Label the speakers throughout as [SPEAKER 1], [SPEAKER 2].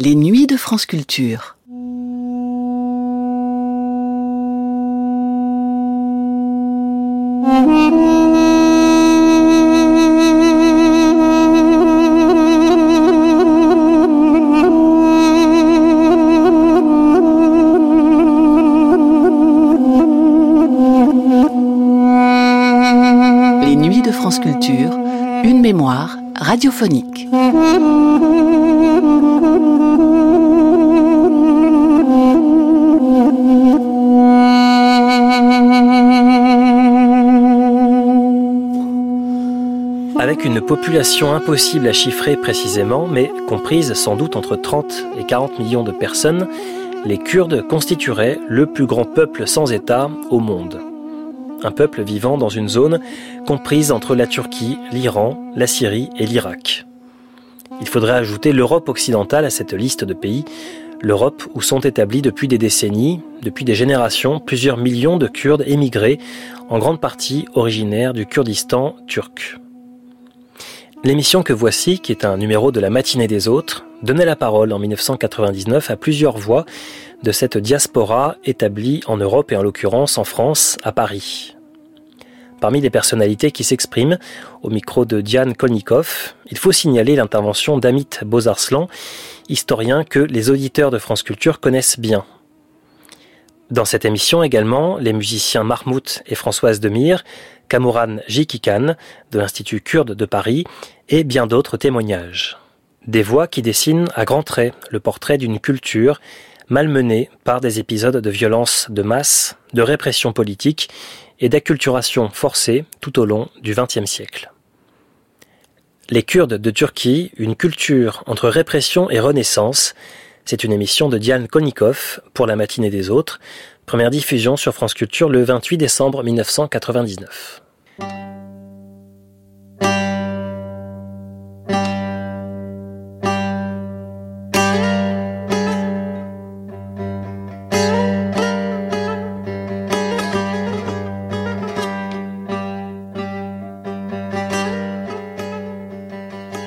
[SPEAKER 1] Les nuits de France Culture. Les nuits de France Culture, une mémoire radiophonique.
[SPEAKER 2] Avec une population impossible à chiffrer précisément, mais comprise sans doute entre 30 et 40 millions de personnes, les Kurdes constitueraient le plus grand peuple sans État au monde. Un peuple vivant dans une zone comprise entre la Turquie, l'Iran, la Syrie et l'Irak. Il faudrait ajouter l'Europe occidentale à cette liste de pays, l'Europe où sont établis depuis des décennies, depuis des générations, plusieurs millions de Kurdes émigrés, en grande partie originaires du Kurdistan turc. L'émission que voici, qui est un numéro de la matinée des autres, donnait la parole en 1999 à plusieurs voix de cette diaspora établie en Europe et en l'occurrence en France, à Paris. Parmi les personnalités qui s'expriment, au micro de Diane Kolnikov, il faut signaler l'intervention d'Amit Bozarslan, historien que les auditeurs de France Culture connaissent bien. Dans cette émission également, les musiciens Mahmoud et Françoise Demire, Kamouran Jikikan de l'Institut kurde de Paris et bien d'autres témoignages. Des voix qui dessinent à grands traits le portrait d'une culture malmenée par des épisodes de violence de masse, de répression politique et d'acculturation forcée tout au long du XXe siècle. Les Kurdes de Turquie, une culture entre répression et renaissance, c'est une émission de Diane Konikov pour la matinée des autres, première diffusion sur France Culture le 28 décembre 1999.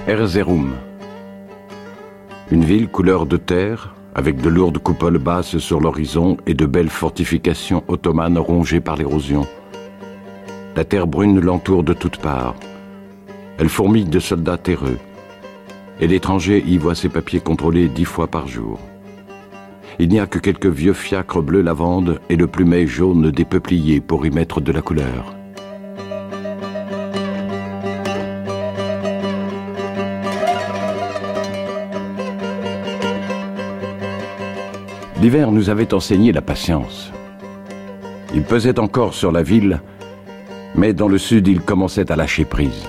[SPEAKER 3] Erzurum. Une ville couleur de terre, avec de lourdes coupoles basses sur l'horizon et de belles fortifications ottomanes rongées par l'érosion. La terre brune l'entoure de toutes parts. Elle fourmille de soldats terreux. Et l'étranger y voit ses papiers contrôlés dix fois par jour. Il n'y a que quelques vieux fiacres bleu lavande et le plumet jaune des peupliers pour y mettre de la couleur. L'hiver nous avait enseigné la patience. Il pesait encore sur la ville, mais dans le sud il commençait à lâcher prise.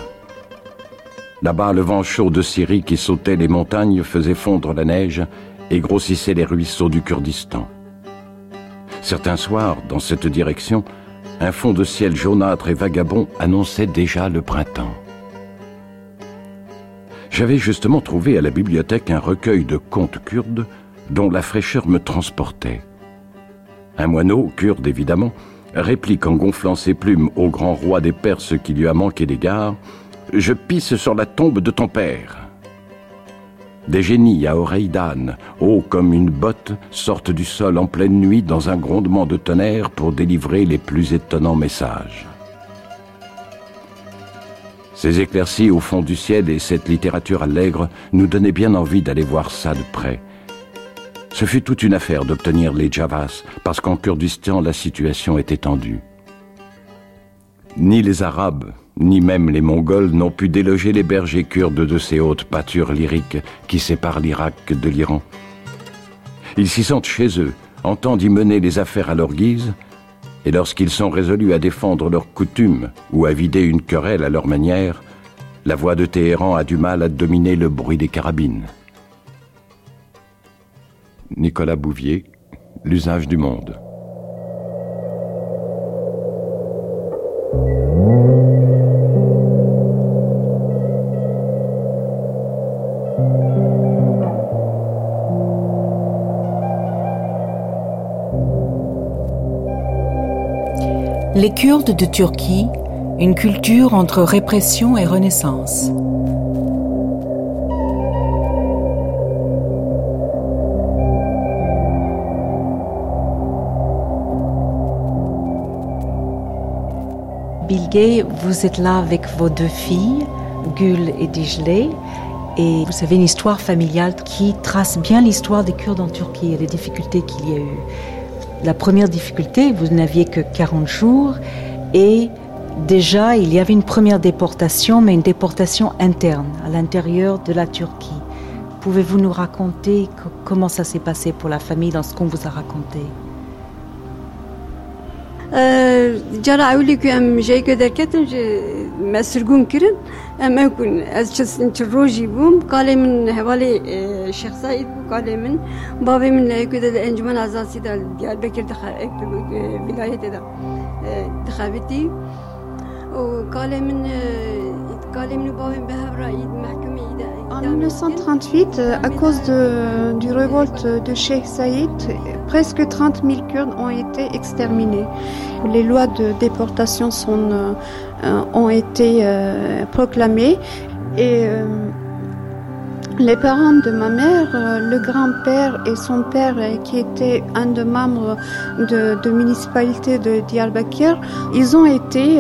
[SPEAKER 3] Là-bas, le vent chaud de Syrie qui sautait les montagnes faisait fondre la neige et grossissait les ruisseaux du Kurdistan. Certains soirs, dans cette direction, un fond de ciel jaunâtre et vagabond annonçait déjà le printemps. J'avais justement trouvé à la bibliothèque un recueil de contes kurdes dont la fraîcheur me transportait. Un moineau, kurde évidemment, réplique en gonflant ses plumes au grand roi des Perses qui lui a manqué d'égard Je pisse sur la tombe de ton père. Des génies à oreilles d'âne, hauts comme une botte, sortent du sol en pleine nuit dans un grondement de tonnerre pour délivrer les plus étonnants messages. Ces éclaircies au fond du ciel et cette littérature allègre nous donnaient bien envie d'aller voir ça de près ce fut toute une affaire d'obtenir les Javas, parce qu'en Kurdistan, la situation était tendue. Ni les Arabes, ni même les Mongols n'ont pu déloger les bergers kurdes de ces hautes pâtures lyriques qui séparent l'Irak de l'Iran. Ils s'y sentent chez eux, entendent y mener les affaires à leur guise, et lorsqu'ils sont résolus à défendre leurs coutumes ou à vider une querelle à leur manière, la voix de Téhéran a du mal à dominer le bruit des carabines. Nicolas Bouvier, L'usage du monde.
[SPEAKER 1] Les Kurdes de Turquie, une culture entre répression et renaissance. Vous êtes là avec vos deux filles, Gul et Dijelé, et vous avez une histoire familiale qui trace bien l'histoire des Kurdes en Turquie et les difficultés qu'il y a eu. La première difficulté, vous n'aviez que 40 jours, et déjà il y avait une première déportation, mais une déportation interne, à l'intérieur de la Turquie. Pouvez-vous nous raconter comment ça s'est passé pour la famille dans ce qu'on vous a raconté?
[SPEAKER 4] Euh, جرا اولی که أم جای که درکتم جه مسرگون کرن ام اکن أز چسن چروجی بوم کالی من حوالی شخصایت بو کالی من بابی من لیکو ده أنجمن ازاسی ده دیار بکر دخا آه، ولایت ده آه، دخابتی و کالی من آه، کالی من بابی به هبرا اید محکمه
[SPEAKER 5] En 1938, à cause de, du révolte de Sheikh Saïd, presque 30 000 Kurdes ont été exterminés. Les lois de déportation sont, euh, ont été euh, proclamées et euh, les parents de ma mère, le grand-père et son père, qui était un des membres de, de municipalité de Diyarbakir, ils ont été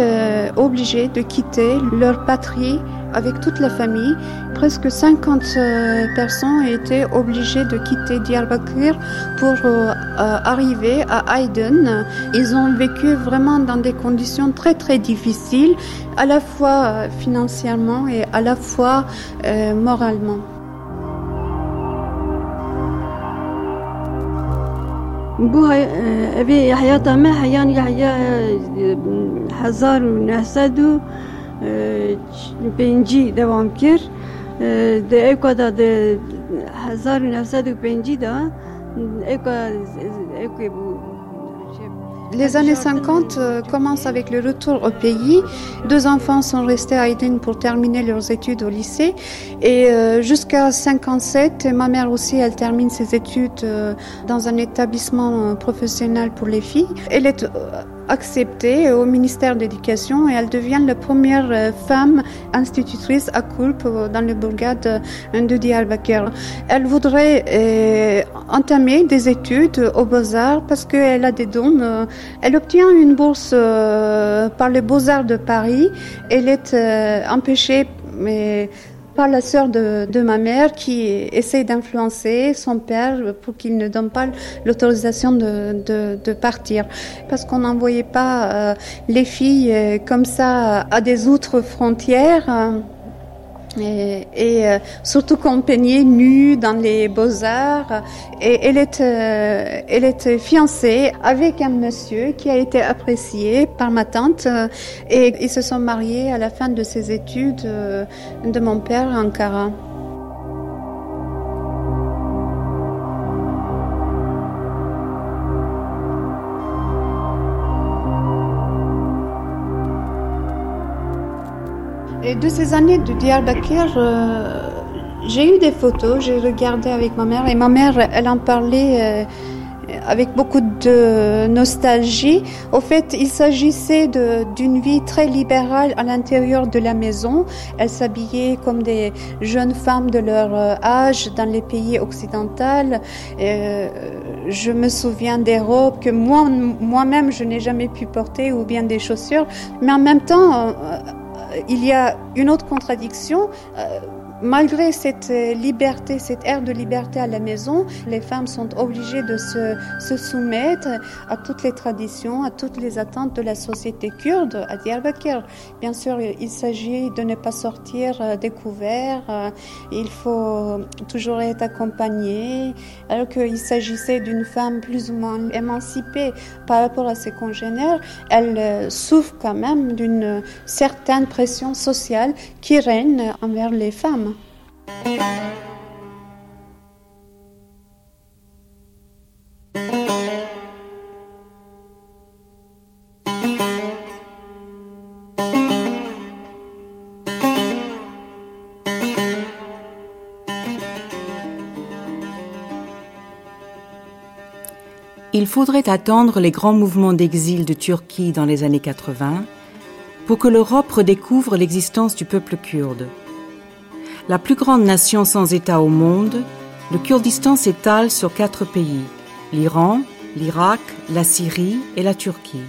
[SPEAKER 5] obligés de quitter leur patrie avec toute la famille. Presque 50 personnes ont été obligées de quitter Diyarbakir pour euh, arriver à Aydın. Ils ont vécu vraiment dans des conditions très très difficiles, à la fois financièrement et à la fois euh, moralement.
[SPEAKER 4] بوها أبي حياة ما حيان يحيى هزار ونهسدو پنجی دوام کرد ده ایکا دا ده هزار و نفصد و پنجی دا ایکا ایکا بو
[SPEAKER 5] Les années 50 commencent avec le retour au pays. Deux enfants sont restés à Aydin pour terminer leurs études au lycée. Et jusqu'à 57, ma mère aussi, elle termine ses études dans un établissement professionnel pour les filles. Elle est acceptée au ministère de l'Éducation et elle devient la première femme institutrice à Kulp dans le bourgade de Diyarbakir. Elle voudrait euh, entamer des études aux Beaux-Arts parce qu'elle a des dons. Elle obtient une bourse euh, par les Beaux-Arts de Paris. Elle est euh, empêchée mais par la sœur de, de, ma mère qui essaie d'influencer son père pour qu'il ne donne pas l'autorisation de, de, de, partir. Parce qu'on n'envoyait pas euh, les filles euh, comme ça à des autres frontières. Euh, et, euh, surtout qu'on peignait nue dans les beaux-arts. Et elle est, euh, elle est fiancée avec un monsieur qui a été apprécié par ma tante. Et ils se sont mariés à la fin de ses études de mon père à Ankara. Et de ces années de Diyarbakir, euh, j'ai eu des photos, j'ai regardé avec ma mère et ma mère, elle en parlait euh, avec beaucoup de nostalgie. Au fait, il s'agissait d'une vie très libérale à l'intérieur de la maison. Elles s'habillaient comme des jeunes femmes de leur âge dans les pays occidentaux. Euh, je me souviens des robes que moi, moi-même, je n'ai jamais pu porter ou bien des chaussures. Mais en même temps, euh, il y a une autre contradiction. Euh, malgré cette liberté, cette ère de liberté à la maison, les femmes sont obligées de se, se, soumettre à toutes les traditions, à toutes les attentes de la société kurde à Diyarbakir. Bien sûr, il s'agit de ne pas sortir découvert, il faut toujours être accompagné, alors qu'il s'agissait d'une femme plus ou moins émancipée par rapport à ses congénères, elle souffre quand même d'une certaine pression sociale qui règne envers les femmes.
[SPEAKER 1] Il faudrait attendre les grands mouvements d'exil de Turquie dans les années 80 pour que l'Europe redécouvre l'existence du peuple kurde. La plus grande nation sans État au monde, le Kurdistan s'étale sur quatre pays, l'Iran, l'Irak, la Syrie et la Turquie.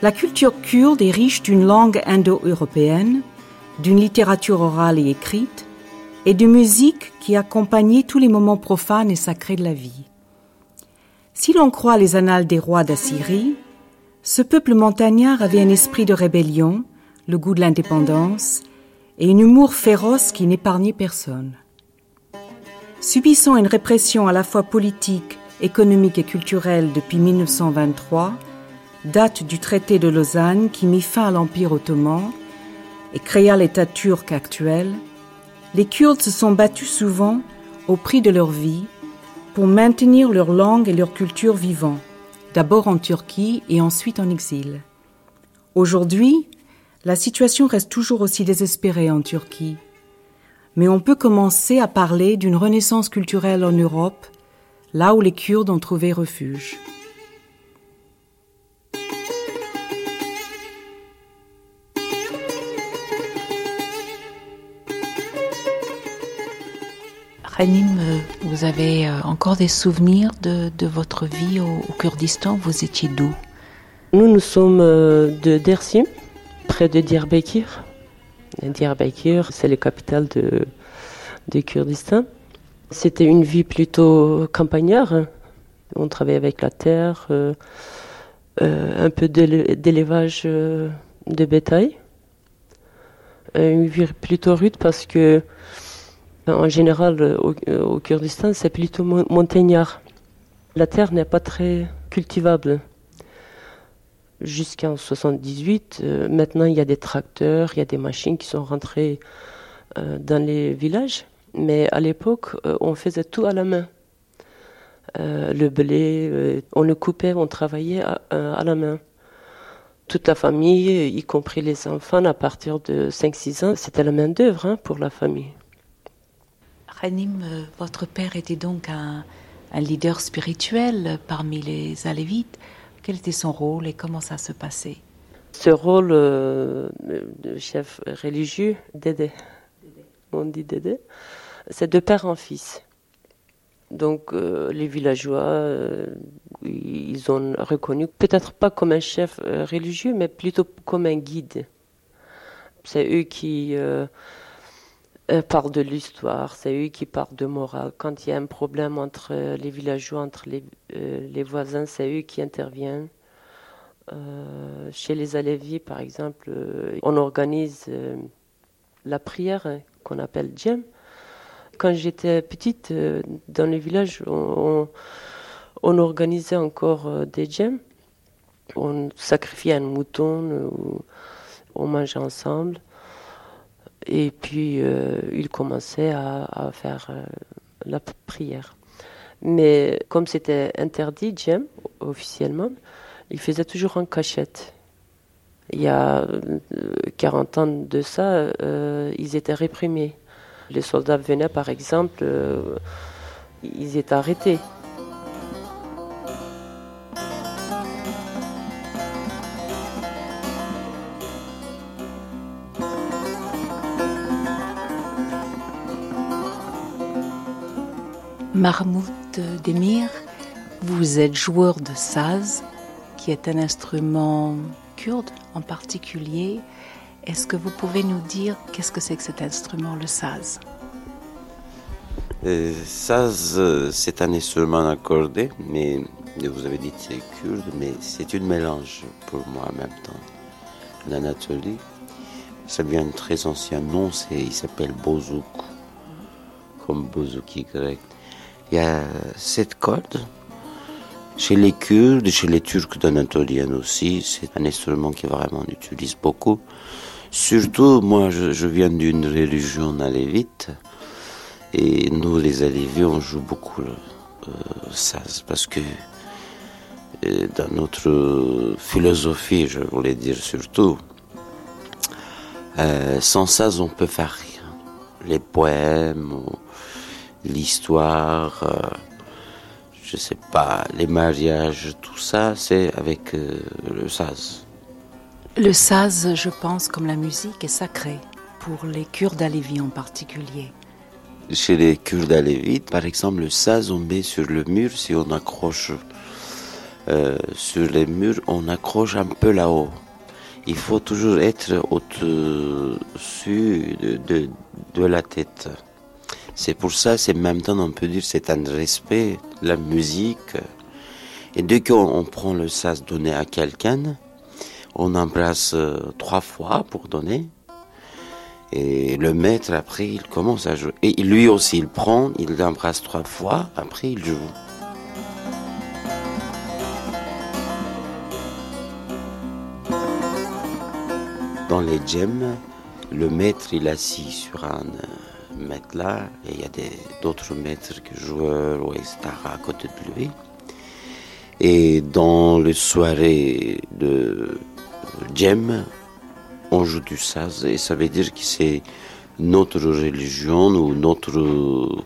[SPEAKER 1] La culture kurde est riche d'une langue indo-européenne, d'une littérature orale et écrite, et de musique qui accompagnait tous les moments profanes et sacrés de la vie. Si l'on croit les annales des rois d'Assyrie, ce peuple montagnard avait un esprit de rébellion, le goût de l'indépendance et un humour féroce qui n'épargnait personne. Subissant une répression à la fois politique, économique et culturelle depuis 1923, date du traité de Lausanne qui mit fin à l'Empire ottoman et créa l'État turc actuel, les Kurdes se sont battus souvent au prix de leur vie pour maintenir leur langue et leur culture vivant, d'abord en Turquie et ensuite en exil. Aujourd'hui, la situation reste toujours aussi désespérée en Turquie. Mais on peut commencer à parler d'une renaissance culturelle en Europe, là où les Kurdes ont trouvé refuge.
[SPEAKER 6] Ranim, vous avez euh, encore des souvenirs de, votre vie au, Kurdistan? Vous étiez d'où?
[SPEAKER 7] Nous, nous sommes euh, de Dersim, près de Diyarbakir. Diyarbakir, c'est la capitale de, Kurdistan. C'était une vie plutôt campagnard. On travaillait avec la terre, euh, un peu d'élevage de bétail. Une vie plutôt rude parce que en général, euh, euh, au, Kurdistan, c'est plutôt montagnard. La terre n'est pas très cultivable. Jusqu'en 78, euh, maintenant il y a des tracteurs, il y a des machines qui sont rentrées dans les villages. Mais à l'époque, on faisait tout à la main. le blé, on le coupait, on travaillait à, la main toute la famille, y compris les enfants, à partir de 5-6 ans, c'était la main d'œuvre hein, pour la famille.
[SPEAKER 6] Ranim, euh, votre père était donc un, leader spirituel parmi les Alévites. Quel était son rôle et comment ça se passait
[SPEAKER 7] Ce rôle euh, de chef religieux, Dédé, on dit Dédé, c'est de père en fils. Donc euh, les villageois, ils ont reconnu, peut-être pas comme un chef religieux, mais plutôt comme un guide. C'est eux qui euh, parle de l'histoire, c'est eux qui parlent de morale. Quand il y a un problème entre les villageois, entre les, euh, voisins, c'est eux qui interviennent. Euh, chez les Alevis, par exemple, on organise la prière qu'on appelle djem. Quand j'étais petite, dans le village, on, on, organisait encore des djem. On sacrifiait un mouton, on mangeait ensemble. Et puis, euh, il commençait à, faire euh, la prière. Mais comme c'était interdit, Jem, officiellement, il faisait toujours en cachette. Il y a 40 euh, ans de ça, ils étaient réprimés. Les soldats venaient, par exemple, ils étaient arrêtés.
[SPEAKER 6] Mahmoud Demir, vous êtes joueur de saz, qui est un instrument kurde en particulier. Est-ce que vous pouvez nous dire qu'est-ce que c'est que cet instrument, le saz?
[SPEAKER 8] Euh, Saz, euh, c'est un instrument accordé, mais vous avez dit c'est kurde, mais c'est une mélange pour moi en même temps. L'Anatolie, ça vient d'un très ancien nom, il s'appelle bozouk, comme bozouk grec. Il y a cette corde. Chez les Kurdes, chez les Turcs d'Anatolienne aussi, c'est un instrument qui vraiment on utilise beaucoup. Surtout, moi, je, viens d'une religion alévite. Et nous, les Alévis, on joue beaucoup le euh. Parce que euh, dans notre philosophie, je voulais dire surtout, euh, sans saz, on peut faire rien. Les poèmes, l'histoire, euh, je sais pas, les mariages, tout ça, c'est avec euh, le saz.
[SPEAKER 6] Le saz, je pense, comme la musique, est sacré pour les Kurdes alévis en particulier.
[SPEAKER 8] Chez les Kurdes alévites, par exemple, le saz, on met sur le mur si on accroche euh, sur les murs, on accroche un peu là-haut. Il faut toujours être au-dessus de, de, la tête. C'est pour ça, c'est même temps, on peut dire, c'est un respect, la musique. Et dès qu'on prend le sas donné à quelqu'un, on embrasse euh, trois fois pour donner. Et le maître, après, il commence à jouer. Et lui aussi, il prend, il l'embrasse trois fois, après, il joue. Dans les gemmes, le maître, il est assis sur un matelas et il y a d'autres maîtres que joueurs ou etc. à côté de lui. Et dans les soirées de Jem, on joue du saz et ça veut dire que c'est notre religion ou notre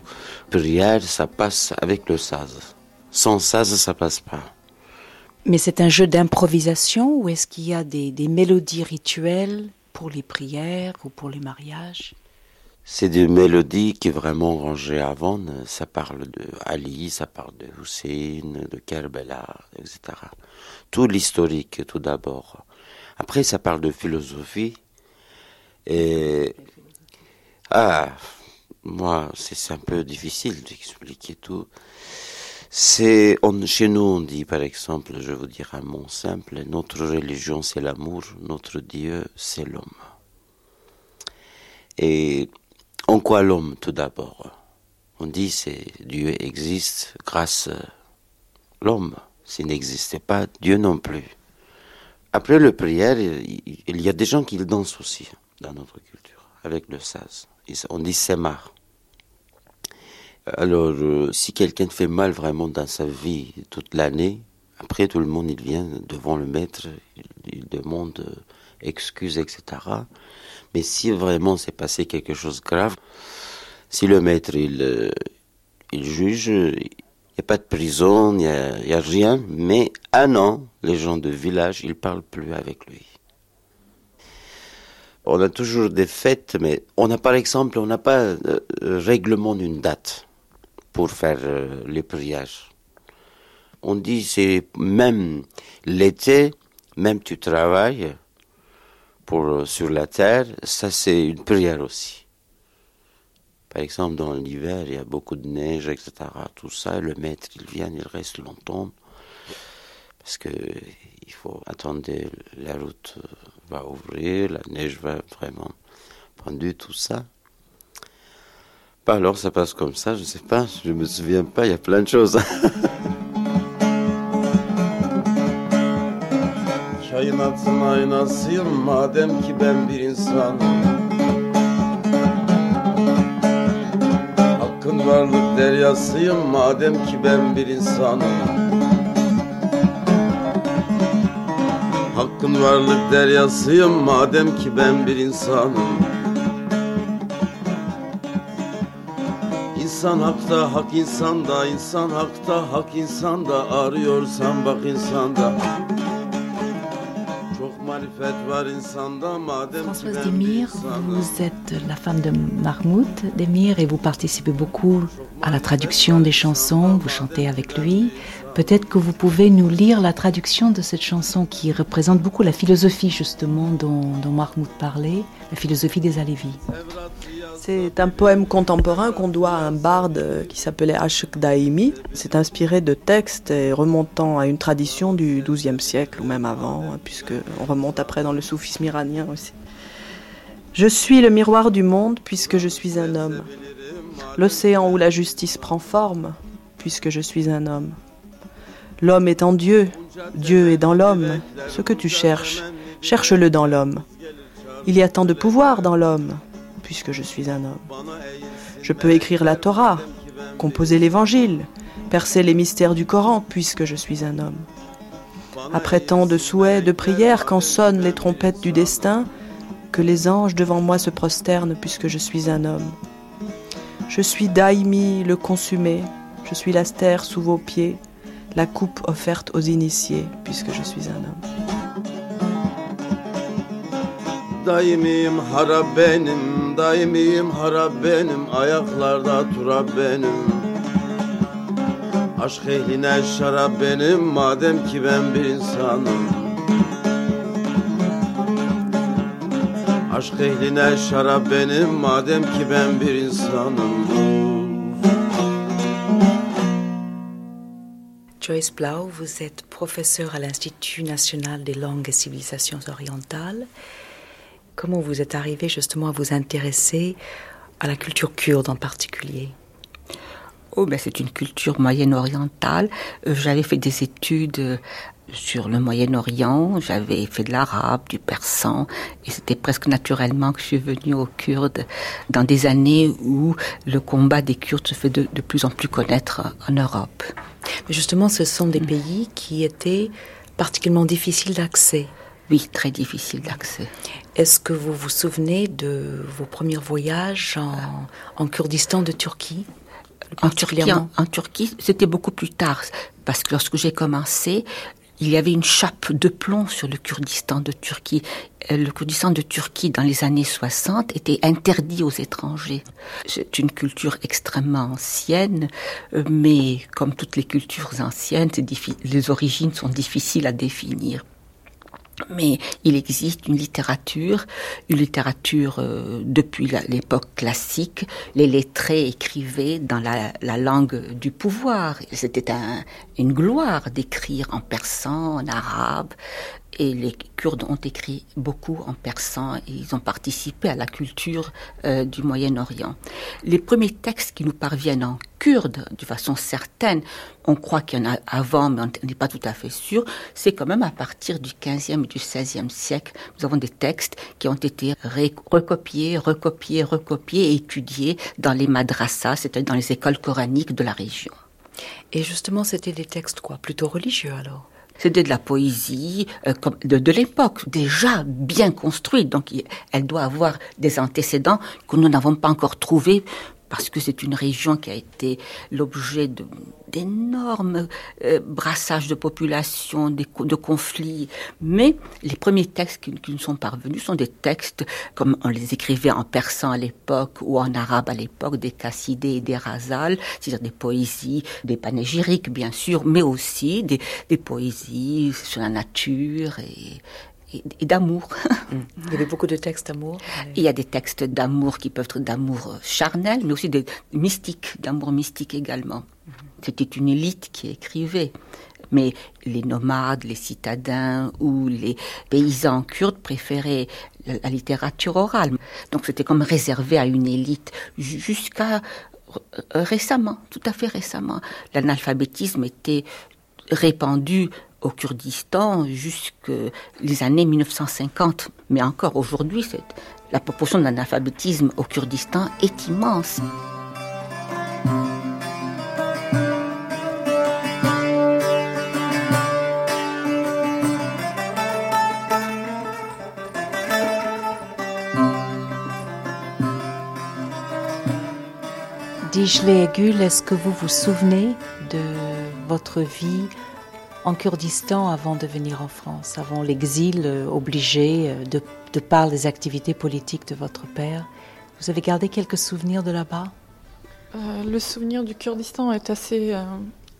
[SPEAKER 8] prière, ça passe avec le saz. Sans saz, ça passe pas.
[SPEAKER 6] Mais c'est un jeu d'improvisation ou est-ce qu'il y a des, mélodies rituelles pour les prières ou pour les mariages?
[SPEAKER 8] C'est des mélodies qui vraiment rangées avant. Ça parle de Ali, ça parle de Hussein, de Kerbela, etc. Tout l'historique tout d'abord. Après, ça parle de philosophie. Et. Ah, moi, c'est un peu difficile d'expliquer tout. C'est, chez nous, on dit, par exemple, je vous dire un mot simple, notre religion, c'est l'amour, notre Dieu, c'est l'homme. Et en quoi l'homme, tout d'abord? On dit, c'est Dieu existe grâce à l'homme. S'il n'existait pas, Dieu non plus. Après le prière, il y a des gens qui dansent aussi dans notre culture, avec le saz. On dit semar. Alors, euh, si quelqu'un fait mal vraiment dans sa vie toute l'année, après tout le monde il vient devant le maître, il, demande euh, excuses, etc. Mais si vraiment s'est passé quelque chose de grave, si le maître il, euh, il juge, il n'y a pas de prison, il n'y a, a, rien, mais un an, les gens de village, ils parlent plus avec lui. On a toujours des fêtes, mais on a par exemple, on n'a pas euh, règlement d'une date pour faire euh, les prières. On dit c'est même l'été, même tu travailles euh, sur la terre, ça c'est une prière aussi. Par exemple, dans l'hiver, il y a beaucoup de neige, etc. Tout ça, le maître, il vient, il reste longtemps. Parce que il faut attendre, la route va ouvrir, la neige va vraiment prendre tout ça. Bah alors ça passe comme ça, je sais pas, je me souviens pas, il y a plein de choses. varlık deryasıyım madem ki ben bir insanım. Hakkın varlık deryasıyım madem ki ben bir insanım. İnsan hakta, hak insanda, insan hakta, hak insanda Arıyorsan bak insanda
[SPEAKER 1] Françoise Demir, vous êtes la femme de Mahmoud Demir et vous participez beaucoup à la traduction des chansons, vous chantez avec lui. Peut-être que vous pouvez nous lire la traduction de cette chanson qui représente beaucoup la philosophie justement dont, dont Mahmoud parlait, la philosophie des Alevis.
[SPEAKER 9] C'est un poème contemporain qu'on doit à un barde qui s'appelait Ashuk Daimi. C'est inspiré de textes remontant à une tradition du XIIe siècle ou même avant, puisque on remonte après dans le soufisme iranien aussi. Je suis le miroir du monde puisque je suis un homme. L'océan où la justice prend forme puisque je suis un homme. L'homme est en Dieu, Dieu est dans l'homme. Ce que tu cherches, cherche-le dans l'homme. Il y a tant de pouvoir dans l'homme, puisque je suis un homme. Je peux écrire la Torah, composer l'évangile, percer les mystères du Coran, puisque je suis un homme. Après tant de souhaits, de prières, quand sonnent les trompettes du destin, que les anges devant moi se prosternent, puisque je suis un homme. Je suis Daimi, le consumé, je suis l'astère sous vos pieds, la coupe offerte aux initiés, puisque je suis un homme.
[SPEAKER 10] Daimim harap benim Ayaklarda turap benim. Aşk ehline şarap benim madem ki ben bir insanım. Aşk ehline şarap benim madem ki ben bir insanım.
[SPEAKER 1] Joyce Blau, vous êtes professeur à l'Institut national des langues et civilisations orientales. Comment vous êtes arrivé justement à vous intéresser à la culture kurde en particulier?
[SPEAKER 11] Oh, ben c'est une culture moyenne-orientale. Euh, j'avais fait des études euh, sur le Moyen-Orient, j'avais fait de l'arabe, du persan, et c'était presque naturellement que je suis venue aux Kurdes dans des années où le combat des Kurdes se fait de, de plus en plus connaître en Europe.
[SPEAKER 1] Mais justement, ce sont des pays qui étaient particulièrement difficiles d'accès.
[SPEAKER 11] Oui, très difficiles d'accès.
[SPEAKER 1] Est-ce que vous vous souvenez de vos premiers voyages en, en Kurdistan de Turquie
[SPEAKER 11] en Turquie, en, en Turquie, c'était beaucoup plus tard, parce que lorsque j'ai commencé, il y avait une chape de plomb sur le Kurdistan de Turquie. Euh, Le Kurdistan de Turquie, dans les années 60, était interdit aux étrangers. C'est une culture extrêmement ancienne, euh, mais comme toutes les cultures anciennes, les origines sont difficiles à définir. Mais il existe une littérature, une littérature euh, depuis l'époque classique. Les lettrés écrivaient dans la, la langue du pouvoir. C'était un- une gloire d'écrire en persan, en arabe. Et les Kurdes ont écrit beaucoup en persan et ils ont participé à la culture euh, du Moyen-Orient. Les premiers textes qui nous parviennent en kurde, de façon certaine, on croit qu'il y en a avant, mais on n'est pas tout à fait sûr, c'est quand même à partir du 15e et du 16e siècle. Nous avons des textes qui ont été recopiés, recopiés, recopiés et étudiés dans les madrasas, c'est-à-dire dans les écoles coraniques de la région.
[SPEAKER 1] Et justement, c'était des textes quoi? Plutôt religieux alors?
[SPEAKER 11] C'était de la poésie euh, de, de l'époque, déjà bien construite. Donc, elle doit avoir des antécédents que nous n'avons pas encore trouvés parce que c'est une région qui a été l'objet d'énormes euh, brassages de population, de conflits. Mais les premiers textes qui, qui nous sont parvenus sont des textes comme on les écrivait en persan à l'époque ou en arabe à l'époque, des cassidés et des razals, c'est-à-dire des poésies, des panégyriques bien sûr, mais aussi des, des poésies sur la nature et, et, et d'amour.
[SPEAKER 1] Il y avait beaucoup de textes d'amour.
[SPEAKER 11] Il y a des textes d'amour qui peuvent être d'amour charnel, mais aussi des mystiques, d'amour mystique également. C'était une élite qui écrivait. Mais les nomades, les citadins ou les paysans kurdes préféraient la, la littérature orale. Donc c'était comme réservé à une élite jusqu'à récemment, tout à fait récemment. L'analphabétisme était répandu au Kurdistan jusque les années 1950. Mais encore aujourd'hui, la proportion de l'analphabétisme au Kurdistan est immense.
[SPEAKER 1] Dijle est-ce que vous vous souvenez de votre vie en Kurdistan avant de venir en France, avant l'exil euh, obligé euh, de, de par les activités politiques de votre père Vous avez gardé quelques souvenirs de là-bas?
[SPEAKER 12] Euh, le souvenir du Kurdistan est assez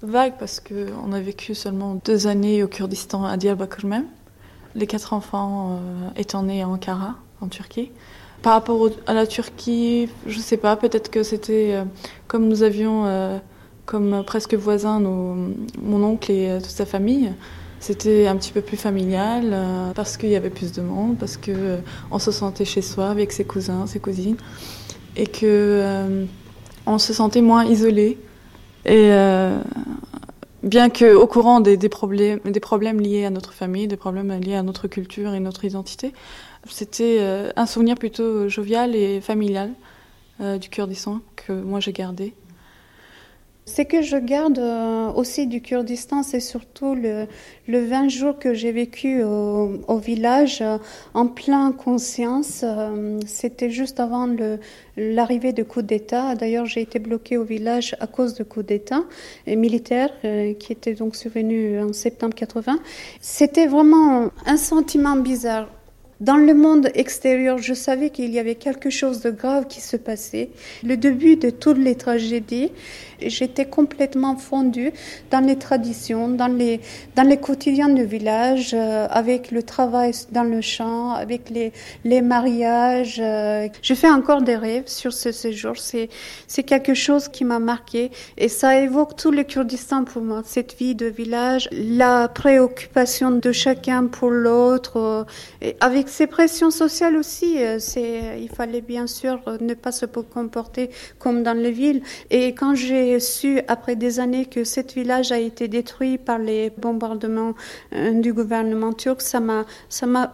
[SPEAKER 12] vague parce qu'on a vécu seulement deux années au Kurdistan à Diyarbakir même, les quatre enfants étant nés à Ankara, en Turquie. Par rapport à la Turquie, je sais pas, peut-être que c'était comme nous avions comme presque voisins mon oncle et euh, toute sa famille. C'était un petit peu plus familial euh, parce qu'il y avait plus de monde, parce que euh, on se sentait chez soi avec ses cousins, ses cousines, et que on se sentait moins isolé. Et bien que au courant des, des problèmes, des liés à notre famille, des problèmes liés à notre culture et notre identité, c'était un souvenir plutôt jovial et familial du Kurdistan que moi j'ai gardé.
[SPEAKER 5] Ce que je garde euh, aussi du Kurdistan, c'est surtout le, le 20 jours que j'ai vécu au, village euh, en plein conscience. Euh, C'était juste avant l'arrivée du coup d'État. D'ailleurs, j'ai été bloquée au village à cause du coup d'État militaire qui était donc survenu en septembre 80. C'était vraiment un sentiment bizarre. Dans le monde extérieur, je savais qu'il y avait quelque chose de grave qui se passait. Le début de toutes les tragédies, j'étais complètement fondue dans les traditions, dans les, dans les quotidiens du village, euh, avec le travail dans le champ, avec les, les mariages. Euh. je fais encore des rêves sur ce séjour. C'est, c'est quelque chose qui m'a marqué et ça évoque tout le Kurdistan pour moi, cette vie de village, la préoccupation de chacun pour l'autre, euh, avec ces pressions sociales aussi. c'est, il fallait bien sûr ne pas se comporter comme dans les villes. Et quand j'ai su après des années que ce village a été détruit par les bombardements euh, du gouvernement turc, ça m'a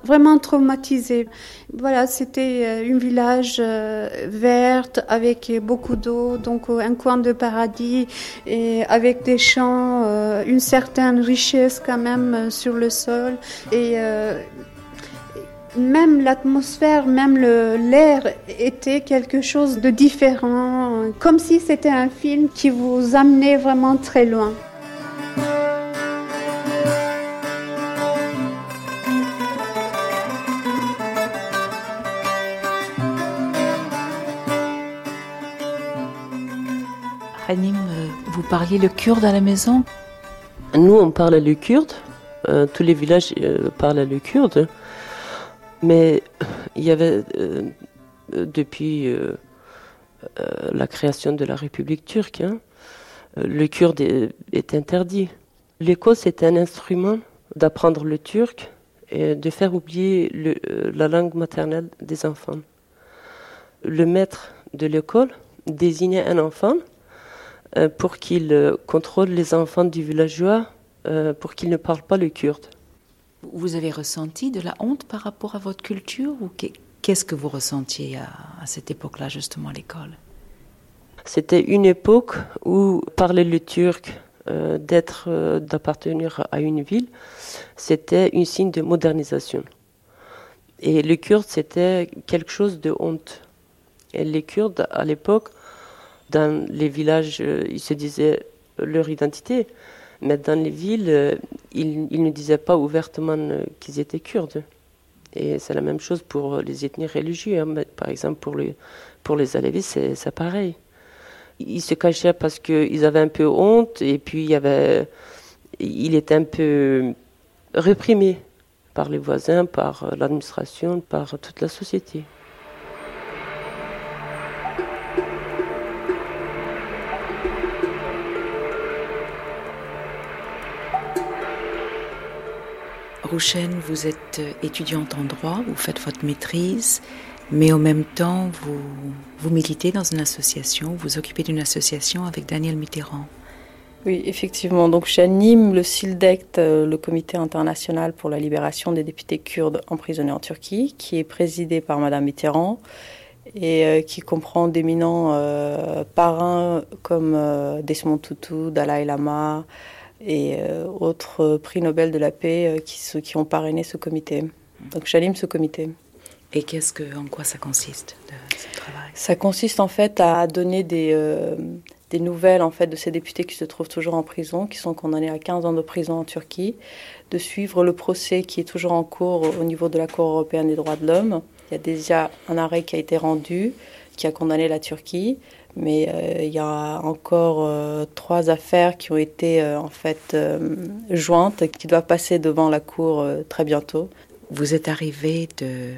[SPEAKER 5] vraiment traumatisé. Voilà, c'était euh, un village euh, vert avec beaucoup d'eau, donc un coin de paradis avec des champs, une certaine richesse quand même sur le sol et même l'atmosphère, même l'air était quelque chose de différent, comme si c'était un film qui vous amenait vraiment très loin.
[SPEAKER 6] Hanim, vous parliez le kurde à la maison?
[SPEAKER 7] Nous, on parle le kurde. Euh, tous les villages euh, parlent le kurde. Mais il y avait, euh, depuis euh, euh, la création de la République turque, hein, le kurde est, interdit. L'école, c'est un instrument d'apprendre le turc et de faire oublier la langue maternelle des enfants. Le maître de l'école désignait un enfant pour qu'il contrôle les enfants du villageois pour qu'ils ne parlent pas le kurde.
[SPEAKER 6] Vous avez ressenti de la honte par rapport à votre culture ou qu'est-ce que vous ressentiez à, cette époque-là, justement, à l'école?
[SPEAKER 7] C'était une époque où parler le turc, euh, d'être, euh, d'appartenir à une ville, c'était un signe de modernisation. Et le kurde, c'était quelque chose de honte. Et les Kurdes, à l'époque, dans les villages, euh, ils se disaient leur identité. Mais dans les villes, euh, ils, ne disaient pas ouvertement euh, qu'ils étaient kurdes. Et c'est la même chose pour les ethnies religieuses. Hein. Par exemple, pour les, pour les Alevis, c'est pareil. Ils se cachaient parce qu'ils avaient un peu honte et puis il, y avait, il était un peu réprimé par les voisins, par l'administration, par toute la société.
[SPEAKER 6] Vous êtes étudiante en droit, vous faites votre maîtrise, mais en même temps, vous, vous militez dans une association, vous occupez d'une association avec Daniel Mitterrand.
[SPEAKER 13] Oui, effectivement. Donc j'anime le SILDECT, euh, le Comité international pour la libération des députés kurdes emprisonnés en Turquie, qui est présidé par Madame Mitterrand et euh, qui comprend d'éminents euh, parrains comme Desmond Tutu, Dalai Lama, et euh, autres prix Nobel de la paix euh, qui, qui ont parrainé ce comité. Donc j'anime ce comité.
[SPEAKER 6] Et qu'est-ce que, en quoi ça consiste ce travail?
[SPEAKER 13] Ça consiste en fait à donner des, euh, des nouvelles en fait de ces députés qui se trouvent toujours en prison, qui sont condamnés à 15 ans de prison en Turquie, de suivre le procès qui est toujours en cours au niveau de la Cour européenne des droits de l'homme. Il y a déjà un arrêt qui a été rendu, qui a condamné la Turquie, mais euh, il y a encore euh, trois affaires qui ont été euh, en fait jointes, qui doivent passer devant la cour très bientôt.
[SPEAKER 6] Vous êtes arrivé de,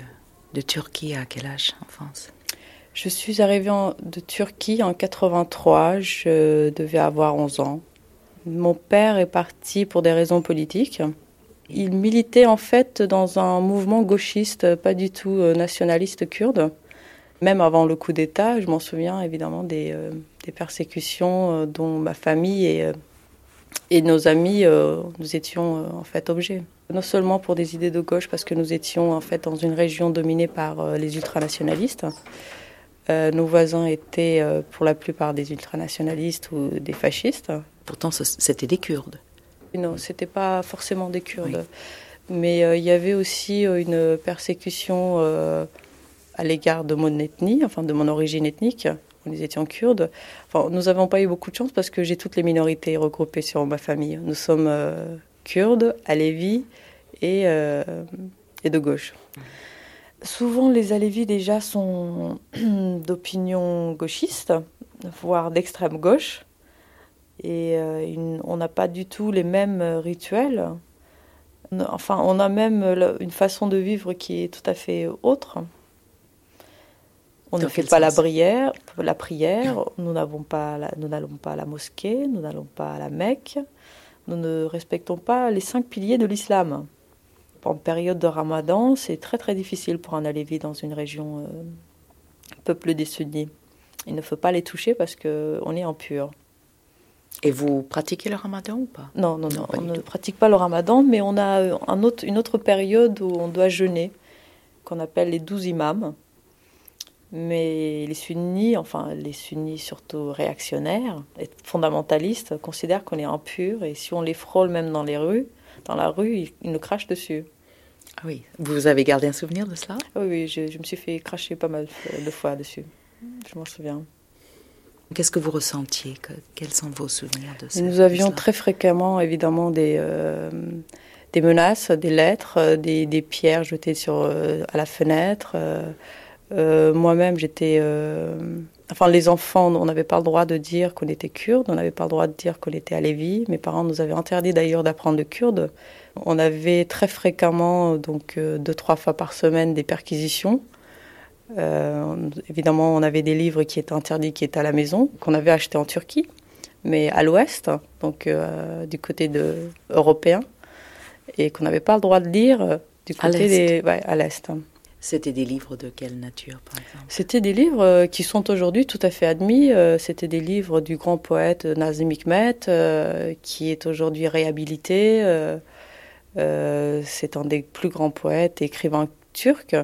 [SPEAKER 6] de Turquie à quel âge en France?
[SPEAKER 13] Je suis arrivée de Turquie en 83, je devais avoir 11 ans. Mon père est parti pour des raisons politiques. Il militait en fait dans un mouvement gauchiste, pas du tout nationaliste kurde. Même avant le coup d'État, je m'en souviens évidemment des, euh, persécutions euh, dont ma famille et, euh, et nos amis, nous étions en fait objets. Non seulement pour des idées de gauche, parce que nous étions en fait dans une région dominée par les ultranationalistes. nos voisins étaient pour la plupart des ultranationalistes ou des fascistes.
[SPEAKER 6] Pourtant, c'était des Kurdes.
[SPEAKER 13] Non, c'était pas forcément des Kurdes. Mais il y avait aussi une persécution à l'égard de mon ethnie, enfin de mon origine ethnique. Nous étions kurdes. Enfin, nous n'avons pas eu beaucoup de chance parce que j'ai toutes les minorités regroupées sur ma famille. Nous sommes euh, kurdes, alévis et, euh, et de gauche. Souvent, les Alévis déjà sont d'opinion gauchiste, voire d'extrême gauche. Et euh, on n'a pas du tout les mêmes rituels. Enfin, on a même une façon de vivre qui est tout à fait autre. On ne fait pas la prière, la prière. Nous n'avons pas, nous n'allons pas à la mosquée, nous n'allons pas à la Mecque. Nous ne respectons pas les cinq piliers de l'islam. En période de Ramadan, c'est très très difficile pour un Alévi dans une région euh, peuplée des sunnis. Il ne faut pas les toucher parce que on est impur.
[SPEAKER 6] Et vous pratiquez le ramadan ou pas?
[SPEAKER 13] Non, non, non, on ne pratique pas le ramadan, mais on a un autre, une autre période où on doit jeûner, qu'on appelle les douze imams. Mais les sunnis, enfin les sunnis surtout réactionnaires et fondamentalistes, considèrent qu'on est impur et si on les frôle même dans les rues, dans la rue, ils, nous crachent dessus.
[SPEAKER 6] Ah oui, vous avez gardé un souvenir de cela?
[SPEAKER 13] Oui, oui, je, je, me suis fait cracher pas mal de fois dessus. Je m'en souviens.
[SPEAKER 6] Qu'est-ce que vous ressentiez? Quels sont vos souvenirs de ça
[SPEAKER 13] Nous avions très fréquemment, évidemment, des, euh, des menaces, des lettres, euh, des, des pierres jetées sur, euh, à la fenêtre. Moi-même, j'étais. enfin, les enfants, on n'avait pas le droit de dire qu'on était kurde, on n'avait pas le droit de dire qu'on était alévi. Mes parents nous avaient interdit d'ailleurs d'apprendre le kurde. On avait très fréquemment, donc deux, trois fois par semaine, des perquisitions. Euh, évidemment, on avait des livres qui étaient interdits, qui étaient à la maison, qu'on avait achetés en Turquie, mais à l'ouest, donc euh, du côté de, européen, et qu'on n'avait pas le droit de lire euh, du côté des, à l'est.
[SPEAKER 6] C'était des livres de quelle nature, par exemple?
[SPEAKER 13] C'était des livres qui sont aujourd'hui tout à fait admis. C'était des livres du grand poète Nazim Hikmet, qui est aujourd'hui réhabilité. C'est un des plus grands poètes et écrivains turcs.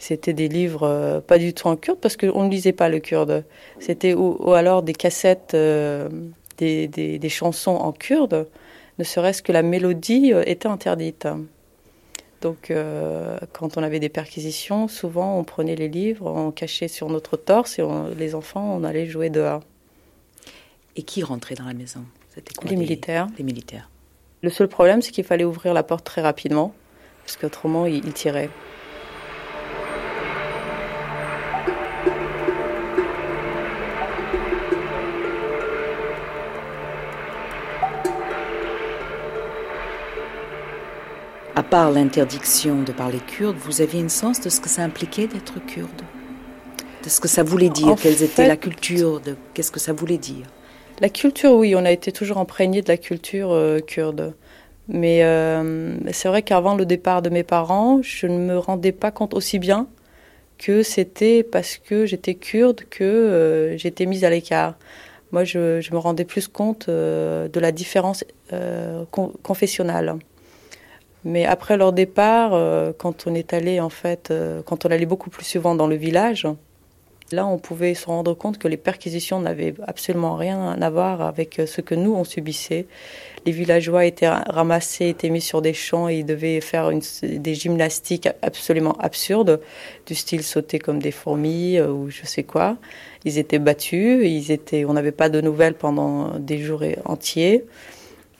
[SPEAKER 13] C'était des livres euh, pas du tout en kurde parce qu'on ne lisait pas le kurde. C'était ou, alors des cassettes, euh, des, des, chansons en kurde, ne serait-ce que la mélodie euh, était interdite. Donc, quand on avait des perquisitions, souvent on prenait les livres, on cachait sur notre torse et les enfants, on allait jouer dehors.
[SPEAKER 6] Et qui rentrait dans la maison?
[SPEAKER 13] Les militaires.
[SPEAKER 6] Les militaires.
[SPEAKER 13] Le seul problème, c'est qu'il fallait ouvrir la porte très rapidement, parce qu'autrement, ils tiraient.
[SPEAKER 6] À part l'interdiction de parler kurde, vous aviez une sens de ce que ça impliquait d'être kurde? De ce que ça voulait dire? Quelle était la culture de... Qu'est-ce que ça voulait dire?
[SPEAKER 13] La culture, oui, on a été toujours imprégné de la culture euh, kurde. Mais euh, c'est vrai qu'avant le départ de mes parents, je ne me rendais pas compte aussi bien que c'était parce que j'étais kurde que euh, j'étais mise à l'écart. Moi, je, je, me rendais plus compte de la différence confessionnelle. Mais après leur départ, euh, quand on est allé en fait, euh, quand on allait beaucoup plus souvent dans le village, là on pouvait se rendre compte que les perquisitions n'avaient absolument rien à voir avec euh, ce que nous on subissait. Les villageois étaient ramassés, étaient mis sur des champs et ils devaient faire des gymnastiques absolument absurdes, du style sauter comme des fourmis ou je sais quoi. Ils étaient battus, ils étaient, on n'avait pas de nouvelles pendant des jours entiers.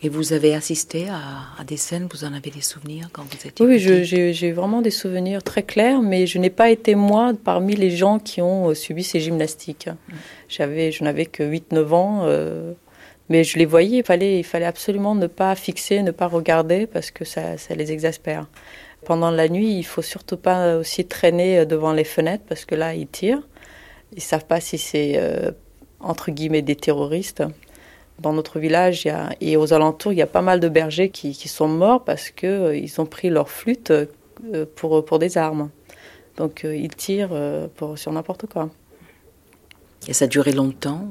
[SPEAKER 6] Et vous avez assisté à, des scènes, vous en avez des souvenirs quand vous étiez
[SPEAKER 13] Oui, j'ai vraiment des souvenirs très clairs, mais je n'ai pas été moi parmi les gens qui ont euh, subi ces gymnastiques. Mm. J'avais, je n'avais que 8-9 ans, euh, mais je les voyais, il fallait, il fallait absolument ne pas fixer, ne pas regarder, parce que ça, ça les exaspère. Pendant la nuit, il faut surtout pas aussi traîner devant les fenêtres, parce que là, ils tirent. Ils savent pas si c'est, euh, entre guillemets, des terroristes dans notre village et aux alentours, il y a pas mal de bergers qui, sont morts parce qu'ils euh, ont pris leur flûte euh, pour, pour des armes. Donc euh, ils tirent pour, sur n'importe quoi.
[SPEAKER 6] Et ça a duré longtemps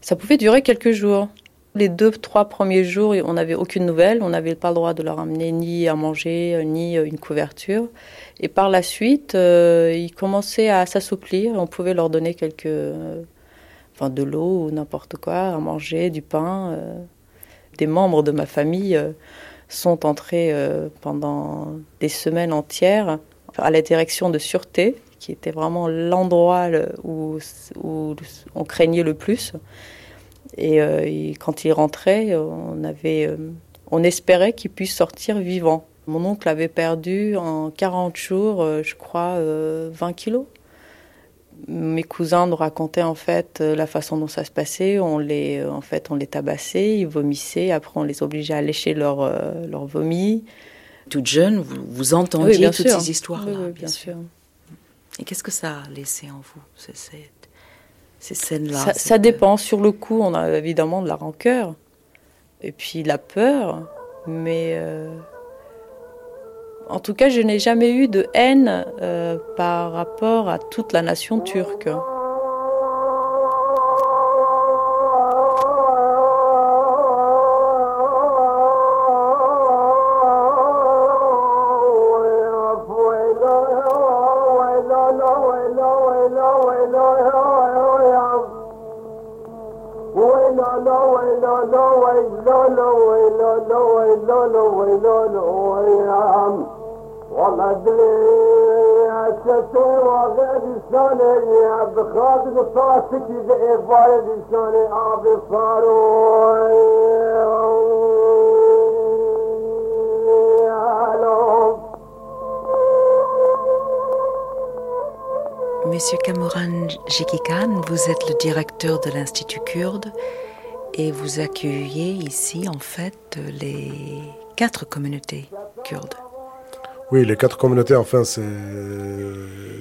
[SPEAKER 13] Ça pouvait durer quelques jours. Les deux, trois premiers jours, on n'avait aucune nouvelle. On n'avait pas le droit de leur amener ni à manger, ni une couverture. Et par la suite, ils commençaient à s'assouplir. On pouvait leur donner quelques de l'eau ou n'importe quoi, à manger, du pain. Euh. Des membres de ma famille euh, sont entrés euh, pendant des semaines entières à la direction de sûreté, qui était vraiment l'endroit où, on craignait le plus. Et, quand ils rentraient, on, avait, on espérait qu'ils puissent sortir vivants. Mon oncle avait perdu en 40 jours, je crois, 20 euh, kilos. Mes cousins nous racontaient en fait euh, la façon dont ça se passait. On les, en fait, on les tabassait, ils vomissaient. Après, on les obligeait à lécher leur, leur vomi.
[SPEAKER 6] Toute jeune, vous, vous entendiez toutes ces histoires-là.
[SPEAKER 13] Oui, bien, sûr.
[SPEAKER 6] Et qu'est-ce que ça a laissé en vous, ces, ces scènes-là
[SPEAKER 13] ça, ça, dépend. Sur le coup, on a évidemment de la rancœur et puis la peur, mais en tout cas, je n'ai jamais eu de haine euh, par rapport à toute la nation turque.
[SPEAKER 6] Monsieur Kamoran Jikikan, vous êtes le directeur de l'Institut kurde et vous accueillez ici en fait les quatre communautés kurdes.
[SPEAKER 14] Oui, les quatre communautés, enfin,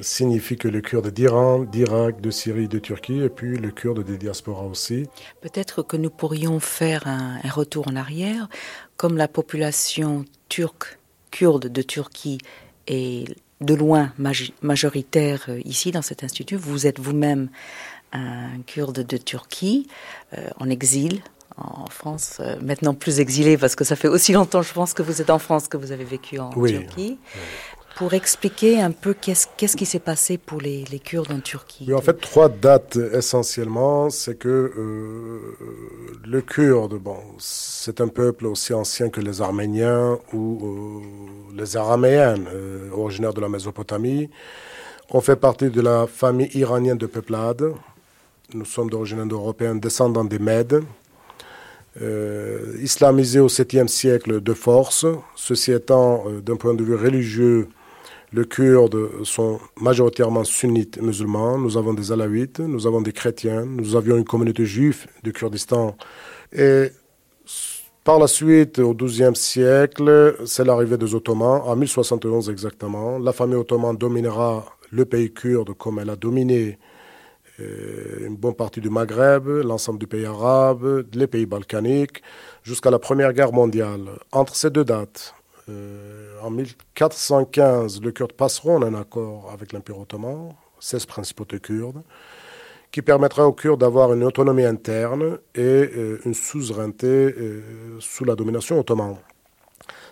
[SPEAKER 14] signifie que le Kurde d'Iran, d'Irak, de Syrie, de Turquie, et puis le Kurde des diasporas aussi.
[SPEAKER 6] Peut-être que nous pourrions faire un, retour en arrière, comme la population turque, kurde de Turquie est de loin majoritaire euh, ici dans cet institut. Vous êtes vous-même un kurde de Turquie, euh, en exil en France, euh, maintenant plus exilé parce que ça fait aussi longtemps, je pense, que vous êtes en France que vous avez vécu en Turquie. Pour expliquer un peu qu'est-ce qui s'est passé pour les, Kurdes en Turquie.
[SPEAKER 14] en fait, trois dates essentiellement. C'est que euh, le Kurde, bon, c'est un peuple aussi ancien que les Arméniens ou euh, les Araméens, originaires de la Mésopotamie. On fait partie de la famille iranienne de peuplade. Nous sommes d'origine indo-européenne, descendants des Mèdes, euh, islamisé au 7e siècle de force. Ceci étant, euh, d'un point de vue religieux, les Kurdes sont majoritairement sunnites musulmans. Nous avons des alaouites, nous avons des chrétiens, nous avions une communauté juive du Kurdistan. Et par la suite, au XIIe siècle, c'est l'arrivée des Ottomans, en 1071 exactement. La famille ottomane dominera le pays kurde comme elle a dominé une bonne partie du Maghreb, l'ensemble du pays arabe, les pays balkaniques, jusqu'à la Première Guerre mondiale. Entre ces deux dates, euh, en 1415, les Kurdes passeront un accord avec l'Empire ottoman, 16 principautés kurdes, qui permettra aux Kurdes d'avoir une autonomie interne et euh, une suzeraineté sous la domination ottomane.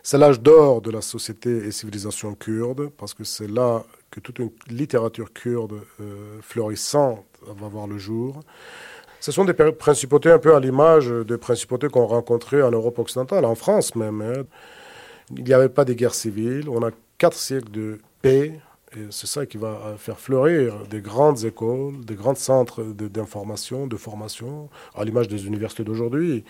[SPEAKER 14] C'est l'âge d'or de la société et civilisation kurde, parce que c'est là toute une littérature kurde florissante va voir le jour. Ce sont des principautés un peu à l'image des principautés qu'on rencontrait en Europe occidentale, en France même. Hein. Il n'y avait pas de guerre civile. On a quatre siècles de paix. Et c'est ça qui va faire fleurir des grandes écoles, des grands centres d'information, de, formation, à l'image des universités d'aujourd'hui,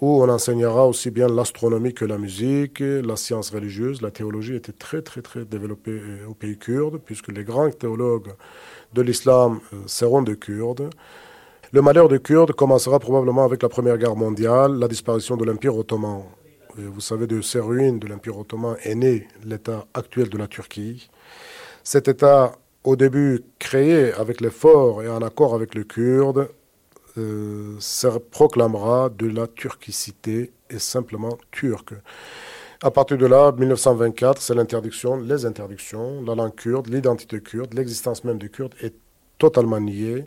[SPEAKER 14] où on enseignera aussi bien l'astronomie que la musique, la science religieuse. La théologie était très, très, très développée euh, au pays kurde, puisque les grands théologues de l'islam euh, seront des Kurdes. Le malheur des Kurdes commencera probablement avec la Première Guerre mondiale, la disparition de l'Empire ottoman. vous savez, de ces ruines de l'Empire ottoman est né l'État actuel de la Turquie. Cet État, au début créé avec l'effort et en accord avec les Kurdes, euh, se proclamera de la turquicité et simplement turque. À partir de là, 1924, c'est l'interdiction, les interdictions, la langue kurde, l'identité kurde, l'existence même des Kurdes est totalement niée,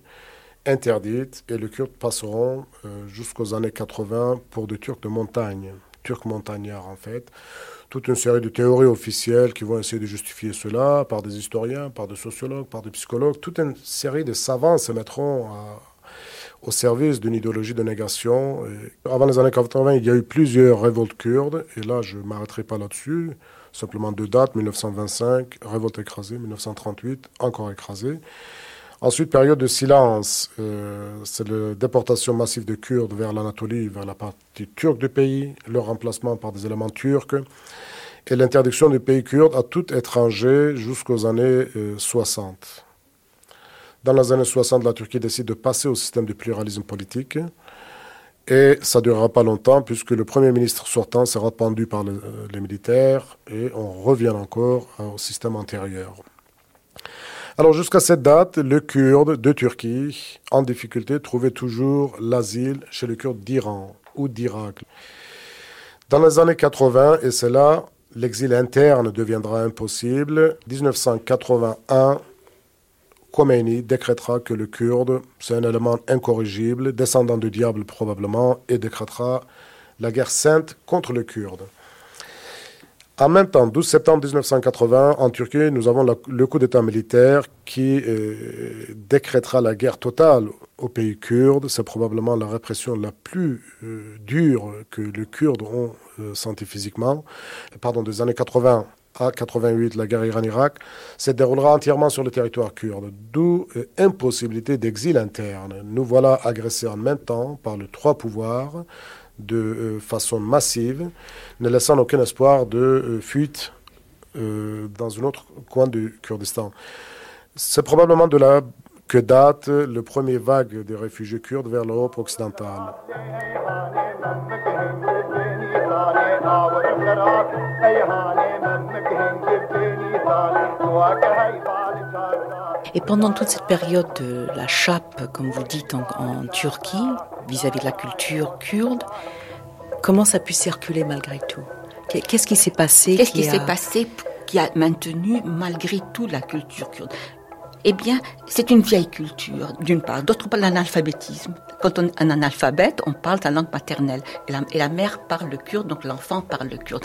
[SPEAKER 14] interdite, et les Kurdes passeront euh, jusqu'aux années 80 pour des Turcs de montagne, Turcs montagnards en fait. Toute une série de théories officielles qui vont essayer de justifier cela par des historiens, par des sociologues, par des psychologues. Toute une série de savants se mettront au service d'une idéologie de négation. avant les années 80, il y a eu plusieurs révoltes kurdes, et là, je ne m'arrêterai pas là-dessus. Simplement deux dates, 1925, révolte écrasée, 1938, encore écrasée. Ensuite, période de silence, euh, c'est la déportation massive de Kurdes vers l'Anatolie, vers la partie turque du pays, leur remplacement par des éléments turcs. et l'interdiction du pays kurde à tout étranger jusqu'aux années 60. Euh, Dans les années 60, la Turquie décide de passer au système du pluralisme politique. Et ça ne durera pas longtemps puisque le Premier ministre sortant sera pendu par euh, les militaires et on revient encore au système antérieur. Alors jusqu'à cette date, le Kurde de Turquie, en difficulté, trouvait toujours l'asile chez le Kurde d'Iran ou d'Irak. Dans les années 80, et c'est là, l'exil interne deviendra impossible. 1981, Khomeini décrétera que le Kurde, c'est un élément incorrigible, descendant du diable probablement, et décrétera la guerre sainte contre le Kurde. En même temps, 12 septembre 1980, en Turquie, nous avons le coup d'État militaire qui euh, décrétera la guerre totale au pays kurde. C'est probablement la répression la plus euh, dure que les Kurdes ont euh, senti physiquement. Pardon, des années 80 à 88, la guerre Iran-Irak, se déroulera entièrement sur le territoire kurde, d'où impossibilité d'exil interne. Nous voilà agressés en même temps par les trois pouvoirs de euh, façon massive, ne laissant aucun espoir de euh, fuite euh, dans un autre coin du Kurdistan. C'est probablement de là que date le premier vague de réfugiés kurdes vers l'Europe occidentale.
[SPEAKER 6] Et pendant toute cette période de la chape, comme vous dites, en, Turquie, vis-à-vis de la culture kurde, comment ça a pu circuler malgré tout? Qu'est-ce qui s'est passé
[SPEAKER 11] Qu'est-ce qui, s'est passé qui a maintenu malgré tout la culture kurde? Eh bien, c'est une vieille culture, d'une part. D'autre part, l'analphabétisme. Quand on est un analphabète, on parle sa langue maternelle. Et la, mère parle le kurde, donc l'enfant parle le kurde.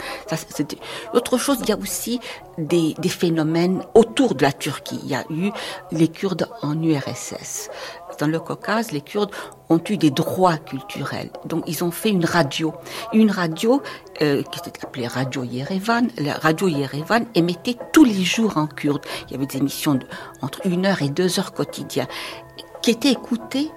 [SPEAKER 11] Autre chose, il y a aussi des, des phénomènes autour de la Turquie. Il y a eu les Kurdes en URSS dans le Caucase, les Kurdes ont eu des droits culturels. Donc ils ont fait une radio. Une radio euh, qui était appelée Radio Yerevan. La radio Yerevan émettait tous les jours en kurde. Il y avait des émissions de, entre une heure et deux heures quotidiennes qui étaient écoutées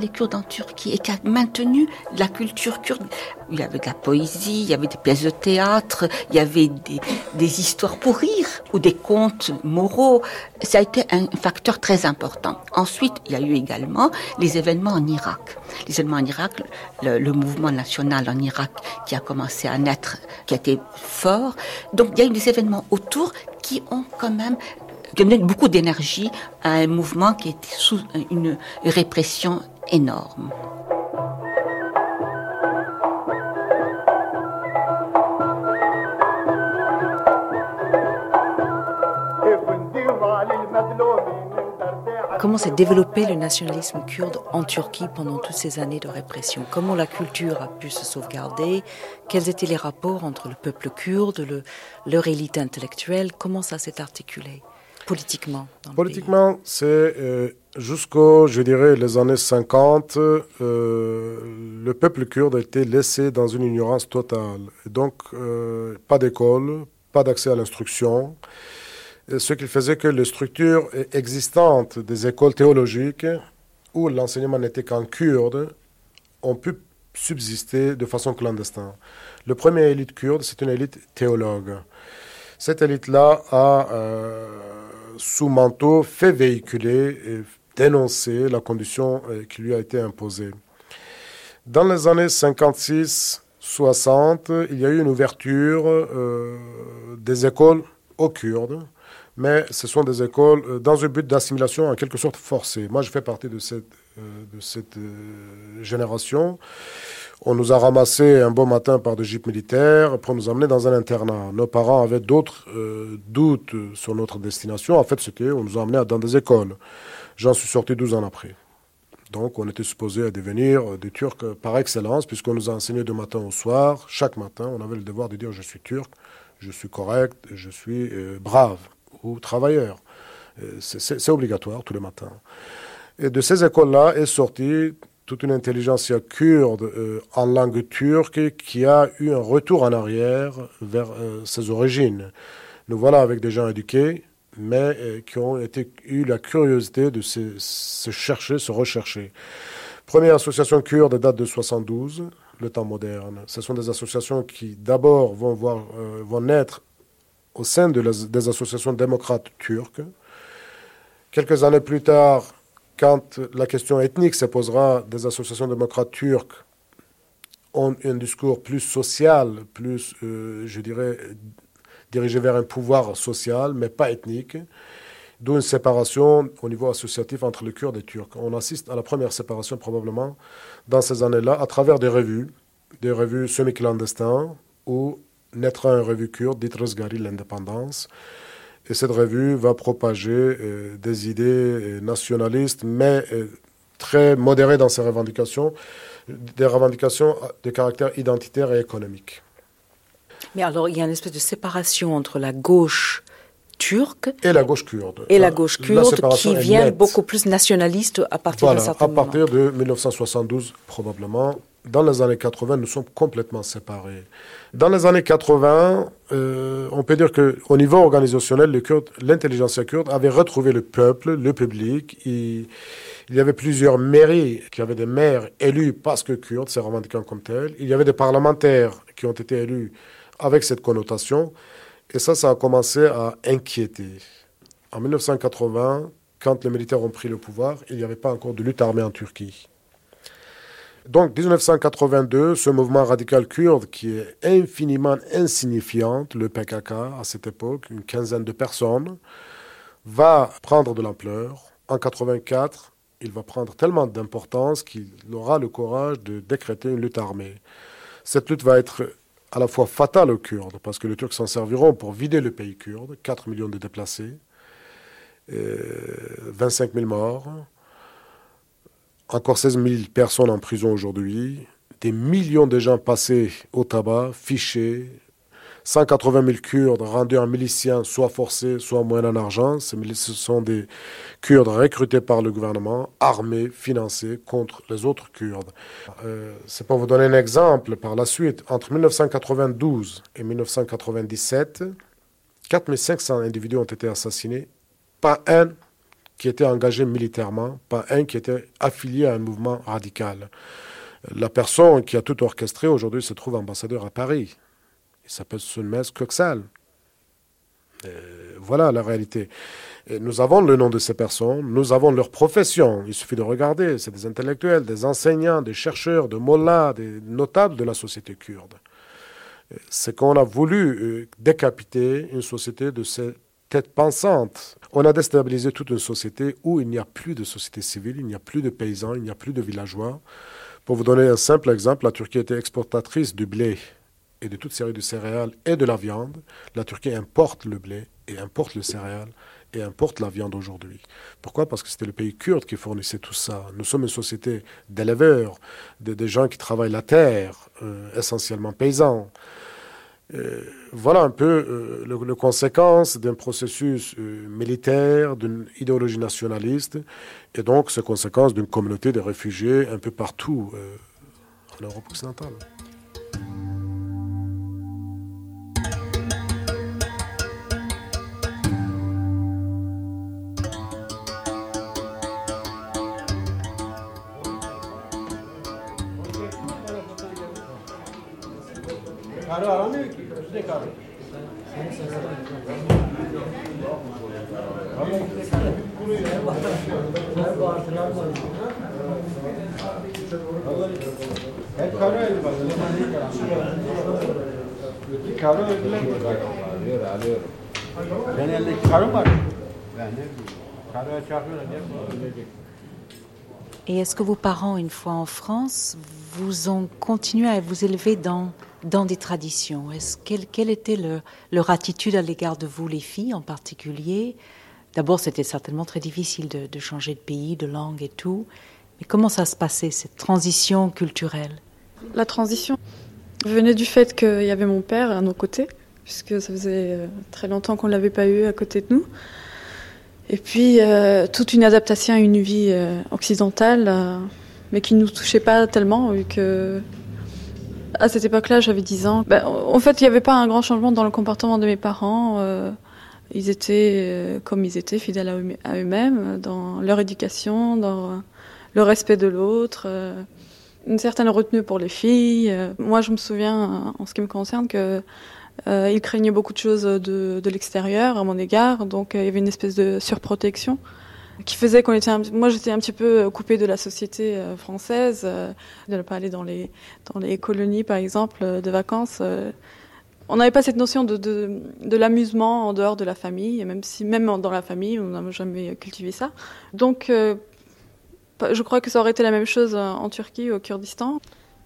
[SPEAKER 11] les Kurdes en Turquie et qui a maintenu la culture kurde. Il y avait de la poésie, il y avait des pièces de théâtre, il y avait des, des histoires pour rire ou des contes moraux. Ça a été un facteur très important. Ensuite, il y a eu également les événements en Irak. Les événements en Irak, le, le mouvement national en Irak qui a commencé à naître, qui a été fort. Donc, il y a eu des événements autour qui ont quand même donné beaucoup d'énergie à un mouvement qui était sous une répression énorme.
[SPEAKER 6] Comment s'est développé le nationalisme kurde en Turquie pendant toutes ces années de répression? Comment la culture a pu se sauvegarder? Quels étaient les rapports entre le peuple kurde, le, leur élite intellectuelle? Comment ça s'est articulé? Politiquement
[SPEAKER 14] Politiquement, c'est euh, jusqu'aux, je dirais, les années 50, euh, le peuple kurde a été laissé dans une ignorance totale. donc, euh, pas d'école, pas d'accès à l'instruction. Ce qui faisait que les structures existantes des écoles théologiques, où l'enseignement n'était qu'en kurde, ont pu subsister de façon clandestine. Le premier élite kurde, c'est une élite théologue. Cette élite-là a sous manteau, fait véhiculer et dénoncer la condition euh, qui lui a été imposée. Dans les années 56-60, il y a eu une ouverture euh, des écoles aux Kurdes, mais ce sont des écoles euh, dans un but d'assimilation en quelque sorte forcée. Moi, je fais partie de cette, de cette génération. On nous a ramassés un beau matin par des jeeps militaires pour nous emmener dans un internat. Nos parents avaient d'autres euh, doutes sur notre destination. En fait, c'était on nous a emmenés dans des écoles. J'en suis sorti 12 ans après. Donc, on était supposé à devenir des Turcs par excellence, puisqu'on nous a enseigné de matin au soir. Chaque matin, on avait le devoir de dire je suis turc, je suis correct, je suis euh, brave ou travailleur. Euh, c'est obligatoire tous les matins. Et de ces écoles-là est sorti toute une intelligentsia kurde euh, en langue turque qui a eu un retour en arrière vers euh, ses origines. Nous voilà avec des gens éduqués, mais euh, qui ont été, eu la curiosité de se, chercher, se rechercher. Première association kurde date de 72, le temps moderne. Ce sont des associations qui d'abord vont, voir, vont naître au sein de des associations démocrates turques. Quelques années plus tard, quand la question ethnique se posera, des associations démocrates turques ont un discours plus social, plus, euh, je dirais, dirigé vers un pouvoir social, mais pas ethnique, d'où une séparation au niveau associatif entre les Kurdes et les Turcs. On assiste à la première séparation probablement dans ces années-là à travers des revues, des revues semi-clandestines, où naîtra une revue kurde, dite Rosgari, l'indépendance. Et cette revue va propager euh, des idées euh, nationalistes, mais très modérées dans ses revendications, des revendications de caractère identitaire et économique.
[SPEAKER 1] Mais alors, il y a une espèce de séparation entre la gauche turque
[SPEAKER 14] et la gauche kurde.
[SPEAKER 1] Et la gauche kurde qui vient beaucoup plus nationaliste à partir
[SPEAKER 14] voilà,
[SPEAKER 1] d'un certain
[SPEAKER 14] à partir de 1972 probablement. Dans les années 80, nous sommes complètement séparés. Dans les années 80, euh, on peut dire qu'au niveau organisationnel, l'intelligence kurde avait retrouvé le peuple, le public. Il, y avait plusieurs mairies qui avaient des maires élus parce que kurdes, c'est revendiquant comme tel. Il y avait des parlementaires qui ont été élus avec cette connotation. Et ça, ça a commencé à inquiéter. En 1980, quand les militaires ont pris le pouvoir, il n'y avait pas encore de lutte armée en Turquie. Donc, 1982, ce mouvement radical kurde, qui est infiniment insignifiant, le PKK à cette époque, une quinzaine de personnes, va prendre de l'ampleur. En 84, il va prendre tellement d'importance qu'il aura le courage de décréter une lutte armée. Cette lutte va être à la fois fatale aux Kurdes, parce que les Turcs s'en serviront pour vider le pays kurde, 4 millions de déplacés, 25 000 morts, encore 16 000 personnes en prison aujourd'hui, des millions de gens passés au tabac, fichés, 180 000 Kurdes rendus en miliciens, soit forcés, soit moyennant argent. Ces ce sont des Kurdes recrutés par le gouvernement, armés, financés contre les autres Kurdes. Euh, C'est pour vous donner un exemple, par la suite, entre 1992 et 1997, 4500 individus ont été assassinés, pas un qui était engagé militairement, pas un qui était affilié à un mouvement radical. La personne qui a tout orchestré aujourd'hui se trouve ambassadeur à Paris. Il s'appelle Sunmes Köksal. voilà la réalité. Nous avons le nom de ces personnes, nous avons leur profession. Il suffit de regarder. C'est des intellectuels, des enseignants, des chercheurs, des mollahs, des notables de la société kurde. C'est qu'on a voulu euh, décapiter une société de ces têtes pensantes. On a déstabilisé toute une société où il n'y a plus de société civile, il n'y a plus de paysans, il n'y a plus de villageois. Pour vous donner un simple exemple, la Turquie était exportatrice du blé et de toute série de céréales et de la viande. La Turquie importe le blé et importe le céréales et importe la viande aujourd'hui. Pourquoi? Parce que c'était le pays kurde qui fournissait tout ça. Nous sommes une société d'éleveurs, de, gens qui travaillent la terre, euh, essentiellement paysans. Euh, voilà un peu euh, le, le, conséquence d'un processus militaire, d'une idéologie nationaliste, et donc ces conséquences d'une communauté de réfugiés un peu partout en Europe occidentale.
[SPEAKER 1] Et est-ce que vos parents, une fois en France, vous ont continué à vous élever dans dans des traditions. Quelle, était le, leur attitude à l'égard de vous, les filles en particulier? D'abord, c'était certainement très difficile de, changer de pays, de langue et tout. Mais comment ça se passait, cette transition culturelle?
[SPEAKER 12] La transition venait du fait qu'il y avait mon père à nos côtés, puisque ça faisait euh, très longtemps qu'on ne l'avait pas eu à côté de nous. Et puis, euh, toute une adaptation à une vie euh, occidentale, mais qui ne nous touchait pas tellement, vu que à cette époque-là, j'avais 10 ans. Ben, en fait, il n'y avait pas un grand changement dans le comportement de mes parents. Euh, ils étaient euh, comme ils étaient, fidèles à eux-mêmes, dans leur éducation, dans le respect de l'autre. Euh, une certaine retenue pour les filles. Moi, je me souviens, en ce qui me concerne, que il craignait beaucoup de choses de, de l'extérieur à mon égard, donc il y avait une espèce de surprotection qui faisait qu'on était, moi j'étais un petit peu coupée de la société française, de ne pas aller dans les dans les colonies par exemple de vacances on n'avait pas cette notion de, de, l'amusement en dehors de la famille, même si même dans la famille, on n'a jamais cultivé ça. Donc, euh, je crois que ça aurait été la même chose en Turquie, au Kurdistan.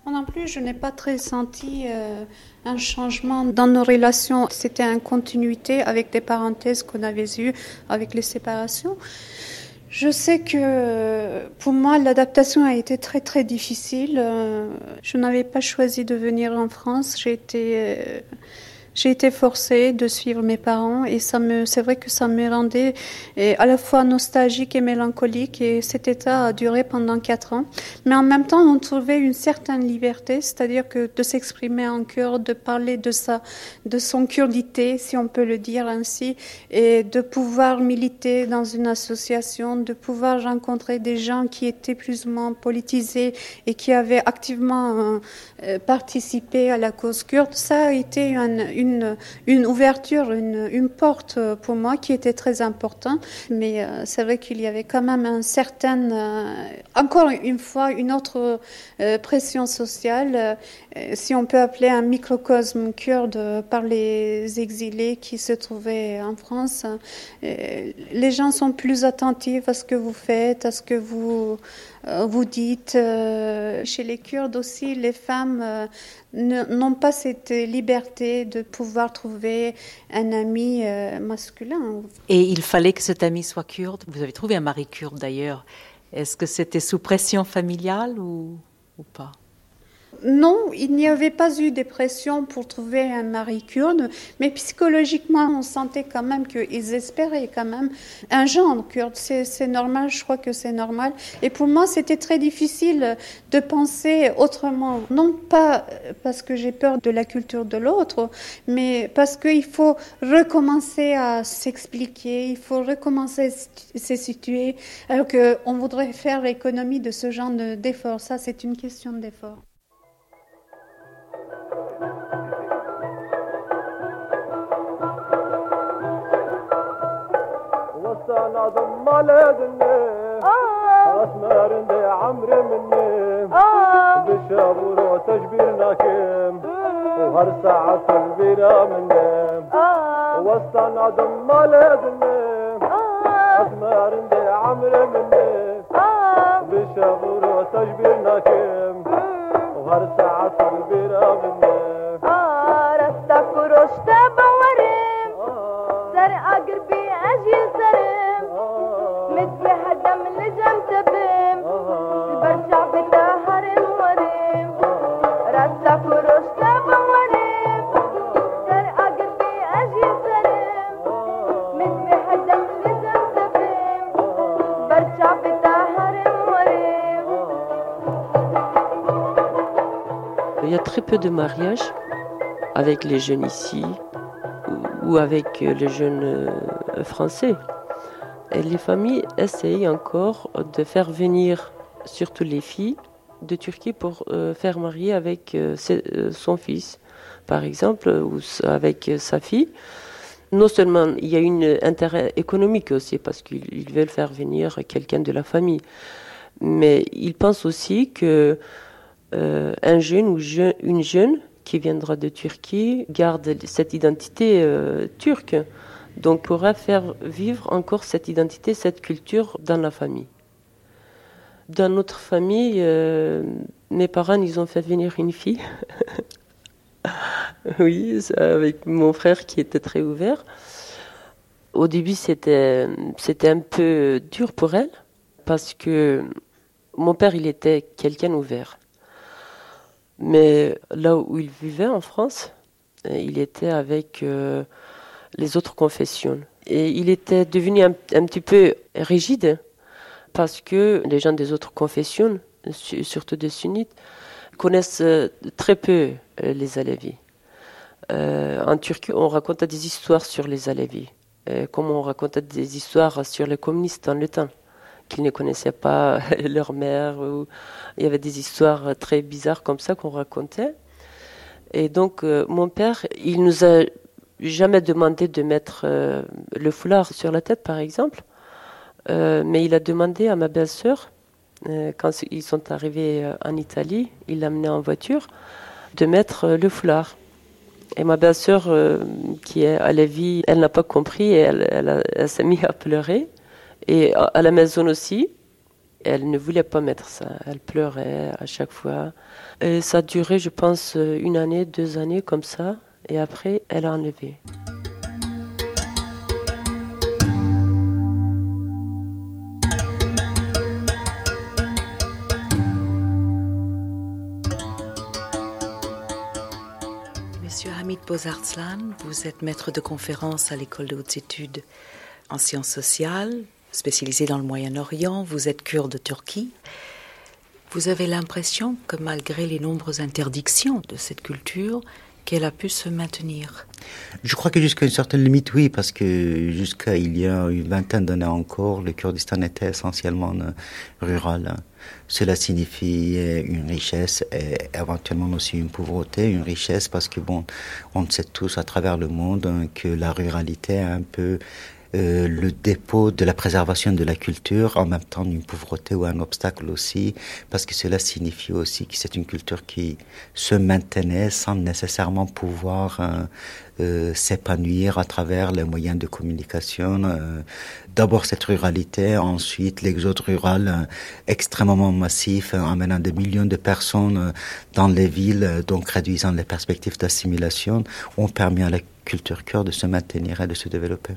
[SPEAKER 5] Moi non plus, je n'ai pas très senti euh, un changement dans nos relations. C'était une continuité avec des parenthèses qu'on avait eues avec les séparations. Je sais que pour moi, l'adaptation a été très très difficile. Euh, je n'avais pas choisi de venir en France. J'ai euh, j'ai été forcée de suivre mes parents et ça me, c'est vrai que ça me rendait à la fois nostalgique et mélancolique et cet état a duré pendant quatre ans. Mais en même temps, on trouvait une certaine liberté, c'est-à-dire que de s'exprimer en cœur, de parler de sa, de son curdité, si on peut le dire ainsi, et de pouvoir militer dans une association, de pouvoir rencontrer des gens qui étaient plus ou moins politisés et qui avaient activement euh, participé à la cause kurde. Ça a été une, une ouverture, une, une, porte pour moi qui était très importante. Mais euh, c'est vrai qu'il y avait quand même un certain, euh, encore une fois, une autre euh, pression sociale, si on peut appeler un microcosme kurde par les exilés qui se trouvaient en France. les gens sont plus attentifs à ce que vous faites, à ce que vous vous dites. chez les Kurdes aussi, les femmes n'ont pas cette liberté de pouvoir trouver un ami euh, masculin.
[SPEAKER 1] Et il fallait que cet ami soit kurde. Vous avez trouvé un mari kurde d'ailleurs. Est-ce que c'était sous pression familiale ou, ou pas?
[SPEAKER 5] Non, il n'y avait pas eu de pression pour trouver un mari kurde, mais psychologiquement, on sentait quand même qu'ils espéraient quand même un genre kurde. C'est normal, je crois que c'est normal. Et pour moi, c'était très difficile de penser autrement. Non pas parce que j'ai peur de la culture de l'autre, mais parce qu'il faut recommencer à s'expliquer, il faut recommencer à se situer, alors qu'on voudrait faire l'économie de ce genre d'effort. Ça, c'est une question d'effort.
[SPEAKER 15] أنا ضم لدني اسمر آه. دي عمري مني. آه. بشاب وروت جبيرنا كيم آه. وهر ساعة تكبيرة مني. واستنى ضم لدني اسمر دي عمري مني. بشاب وروت جبيرنا كيم وهر ساعة تكبيرة مني.
[SPEAKER 7] Y a très peu de mariages avec les jeunes ici ou avec les jeunes français. Et les familles essayent encore de faire venir surtout les filles de Turquie pour faire marier avec son fils, par exemple, ou avec sa fille. Non seulement il y a un intérêt économique aussi parce qu'ils veulent faire venir quelqu'un de la famille, mais ils pensent aussi que un jeune ou une jeune qui viendra de Turquie garde cette identité euh, turque. Donc pourra faire vivre encore cette identité, cette culture dans la famille. Dans notre famille, euh, mes parents, ils ont fait venir une fille. oui, avec mon frère qui était très ouvert. Au début, c'était, c'était un peu dur pour elle parce que mon père, il était quelqu'un ouvert. Mais là où il vivait en France, il était avec euh, les autres confessions. Et il était devenu un, petit peu rigide parce que les gens des autres confessions, surtout des sunnites, connaissent très peu les Alevis. Euh, en Turquie, on racontait des histoires sur les Alevis, euh, comme on racontait des histoires sur les communistes dans le temps, qu'ils ne connaissaient pas leur mère. Il y avait des histoires très bizarres comme ça qu'on racontait. Et donc, euh, mon père, il nous a jamais demandé de mettre euh, le foulard sur la tête, par exemple. Euh, mais il a demandé à ma belle-sœur, quand ils sont arrivés en Italie, il l'a amené en voiture, de mettre le foulard. Et ma belle-sœur, qui est à la vie, elle n'a pas compris et elle s'est mise à pleurer. Et à la maison aussi, elle ne voulait pas mettre ça. Elle pleurait à chaque fois. Et ça a duré, je pense, une année, deux années comme ça. Et après, elle a enlevé.
[SPEAKER 6] Monsieur Hamid Bozartslan, vous êtes maître de conférence à l'école de hautes études en sciences sociales, spécialisé dans le Moyen-Orient, vous êtes kurde de Turquie. Vous avez l'impression que malgré les nombreuses interdictions de cette culture, qu'elle a pu se maintenir
[SPEAKER 16] Je crois que jusqu'à une certaine limite, oui, parce que jusqu'à il y a une vingtaine d'années encore, le Kurdistan était essentiellement rural. Cela signifie une richesse et éventuellement aussi une pauvreté, une richesse parce que bon, on sait tous à travers le monde que la ruralité est un peu euh, le dépôt de la préservation de la culture, en même temps une pauvreté ou un obstacle aussi, parce que cela signifie aussi que c'est une culture qui se maintenait sans nécessairement pouvoir euh, euh, s'épanouir à travers les moyens de communication. D'abord cette ruralité, ensuite l'exode rural extrêmement massif, amenant des millions de personnes dans les villes, donc réduisant les perspectives d'assimilation, ont permis à la culture cœur de se maintenir et de se développer.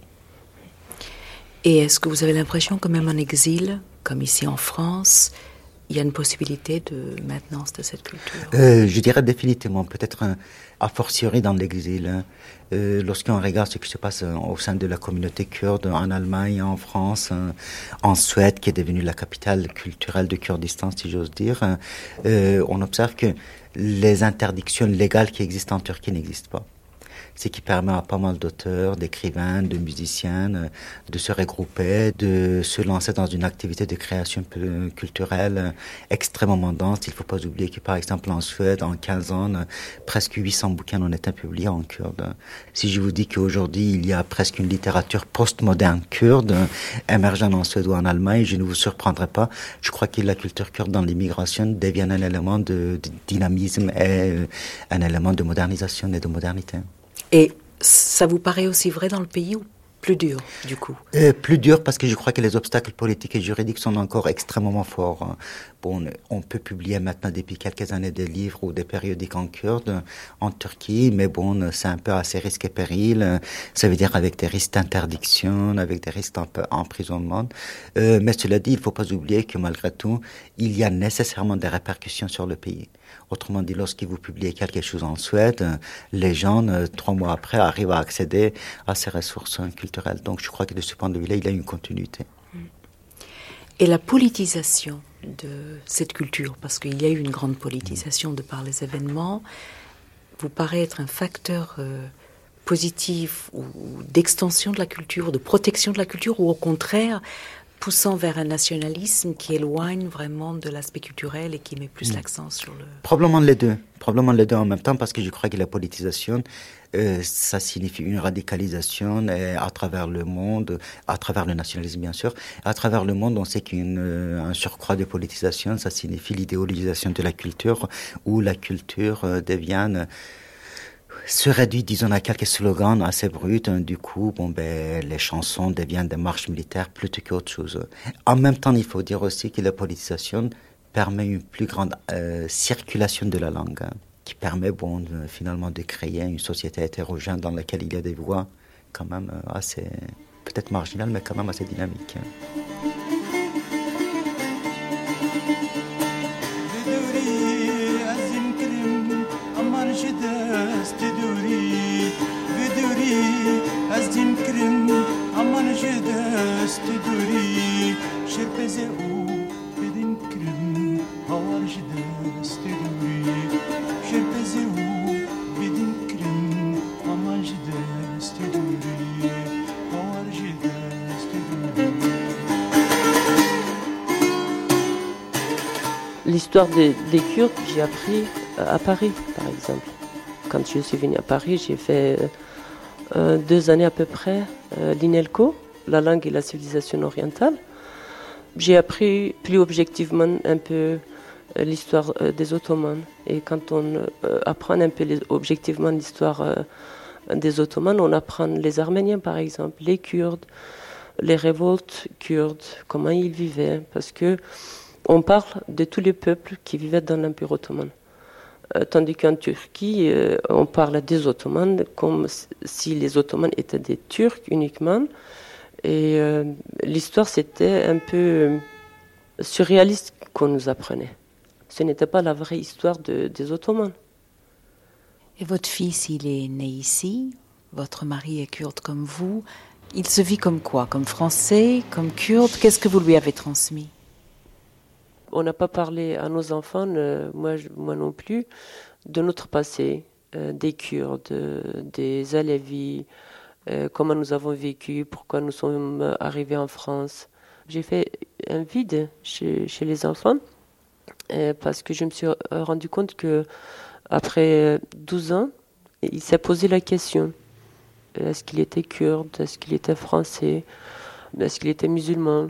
[SPEAKER 6] Et est-ce que vous avez l'impression que même en exil, comme ici en France, il y a une possibilité de maintenance de cette culture?
[SPEAKER 16] Euh, Je dirais définitivement, peut-être a fortiori dans l'exil. Hein. Euh, Lorsqu'on regarde ce qui se passe euh, au sein de la communauté kurde en Allemagne, en France, hein, en Suède, qui est devenue la capitale culturelle de Kurdistan, si j'ose dire, hein, on observe que les interdictions légales qui existent en Turquie n'existent pas ce qui permet à pas mal d'auteurs, d'écrivains, de musiciens euh, de se regrouper, de se lancer dans une activité de création culturelle euh, extrêmement dense. Il ne faut pas oublier que par exemple en Suède, en 15 ans, euh, presque 800 bouquins ont été publiés en kurde. Si je vous dis qu'aujourd'hui il y a presque une littérature postmoderne kurde émergeant en Suède ou en Allemagne, je ne vous surprendrai pas. Je crois que la culture kurde dans l'immigration devient un élément de, de dynamisme et un élément de modernisation et de modernité.
[SPEAKER 6] Et ça vous paraît aussi vrai dans le pays ou plus dur, du coup?
[SPEAKER 16] Euh, Plus dur parce que je crois que les obstacles politiques et juridiques sont encore extrêmement forts. Bon, on peut publier maintenant depuis quelques années des livres ou des périodiques en kurde en Turquie, mais bon, c'est un peu à ses risques et périls. Ça veut dire avec des risques d'interdiction, avec des risques d'emprisonnement. Euh, mais cela dit, il ne faut pas oublier que malgré tout, il y a nécessairement des répercussions sur le pays. Autrement dit, lorsque vous publiez quelque chose en Suède, les gens, euh, trois mois après, arrivent à accéder à ces ressources culturelles. Donc je crois que de ce point de vue-là, il y a une continuité.
[SPEAKER 6] Et la politisation de cette culture, parce qu'il y a eu une grande politisation de par les événements, vous paraît être un facteur euh, positif ou d'extension de la culture, de protection de la culture, ou au contraire, poussant vers un nationalisme qui éloigne vraiment de l'aspect culturel et qui met plus mm. l'accent sur le...
[SPEAKER 16] Probablement les deux. Probablement les deux en même temps parce que je crois que la politisation, euh, ça signifie une radicalisation à travers le monde, à travers le nationalisme bien sûr. À travers le monde, on sait qu'un euh, surcroît de politisation, ça signifie l'idéologisation de la culture où la culture euh, devient se réduit, disons, à quelques slogans assez bruts. Hein, du coup, bon, ben, les chansons deviennent des marches militaires plutôt qu'autre chose. En même temps, il faut dire aussi que la politisation permet une plus grande euh, circulation de la langue, hein, qui permet, bon, finalement, de créer une société hétérogène dans laquelle il y a des voix quand même euh, assez, peut-être marginales, mais quand même assez dynamiques. Hein.
[SPEAKER 7] L'histoire des Kurdes, j'ai appris euh, à Paris, par exemple. Quand je suis venue à Paris, j'ai fait... Euh, deux années à peu près l'INELCO, la langue et la civilisation orientale. J'ai appris plus objectivement un peu l'histoire des Ottomans. Et quand on apprend un peu objectivement l'histoire des Ottomans, on apprend les Arméniens par exemple, les Kurdes, les révoltes kurdes, comment ils vivaient, parce que on parle de tous les peuples qui vivaient dans l'Empire ottoman. Euh, tandis qu'en Turquie, euh, on parle des Ottomans comme si les Ottomans étaient des Turcs uniquement. Et euh, l'histoire, c'était un peu surréaliste qu'on nous apprenait. Ce n'était pas la vraie histoire des Ottomans.
[SPEAKER 6] Et votre fils, il est né ici, votre mari est kurde comme vous. Il se vit comme quoi? Comme français? Comme kurde? Qu'est-ce que vous lui avez transmis?
[SPEAKER 7] On n'a pas parlé à nos enfants, euh, moi, non plus, de notre passé, euh, des Kurdes, des Alevis, euh, comment nous avons vécu, pourquoi nous sommes arrivés en France. J'ai fait un vide chez, chez les enfants parce que je me suis rendu compte que après 12 ans, il s'est posé la question est-ce qu'il était kurde Est-ce qu'il était français Est-ce qu'il était musulman?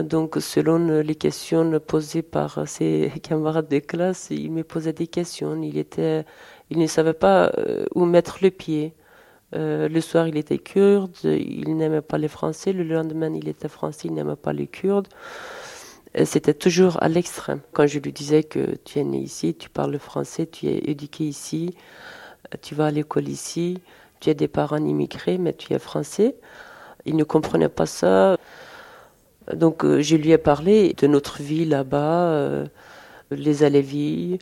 [SPEAKER 7] Donc, selon les questions posées par ses camarades de classe, il me posait des questions. Il ne savait pas euh, où mettre le pied. Euh, le soir, il était kurde, il n'aimait pas les Français. Le lendemain, il était français, il n'aimait pas les Kurdes. C'était toujours à l'extrême. Quand je lui disais que tu es né ici, tu parles français, tu es éduqué ici, tu vas à l'école ici, tu as des parents immigrés, mais tu es français, il ne comprenait pas ça. Donc euh, je lui ai parlé de notre vie là-bas, euh, les Alévis,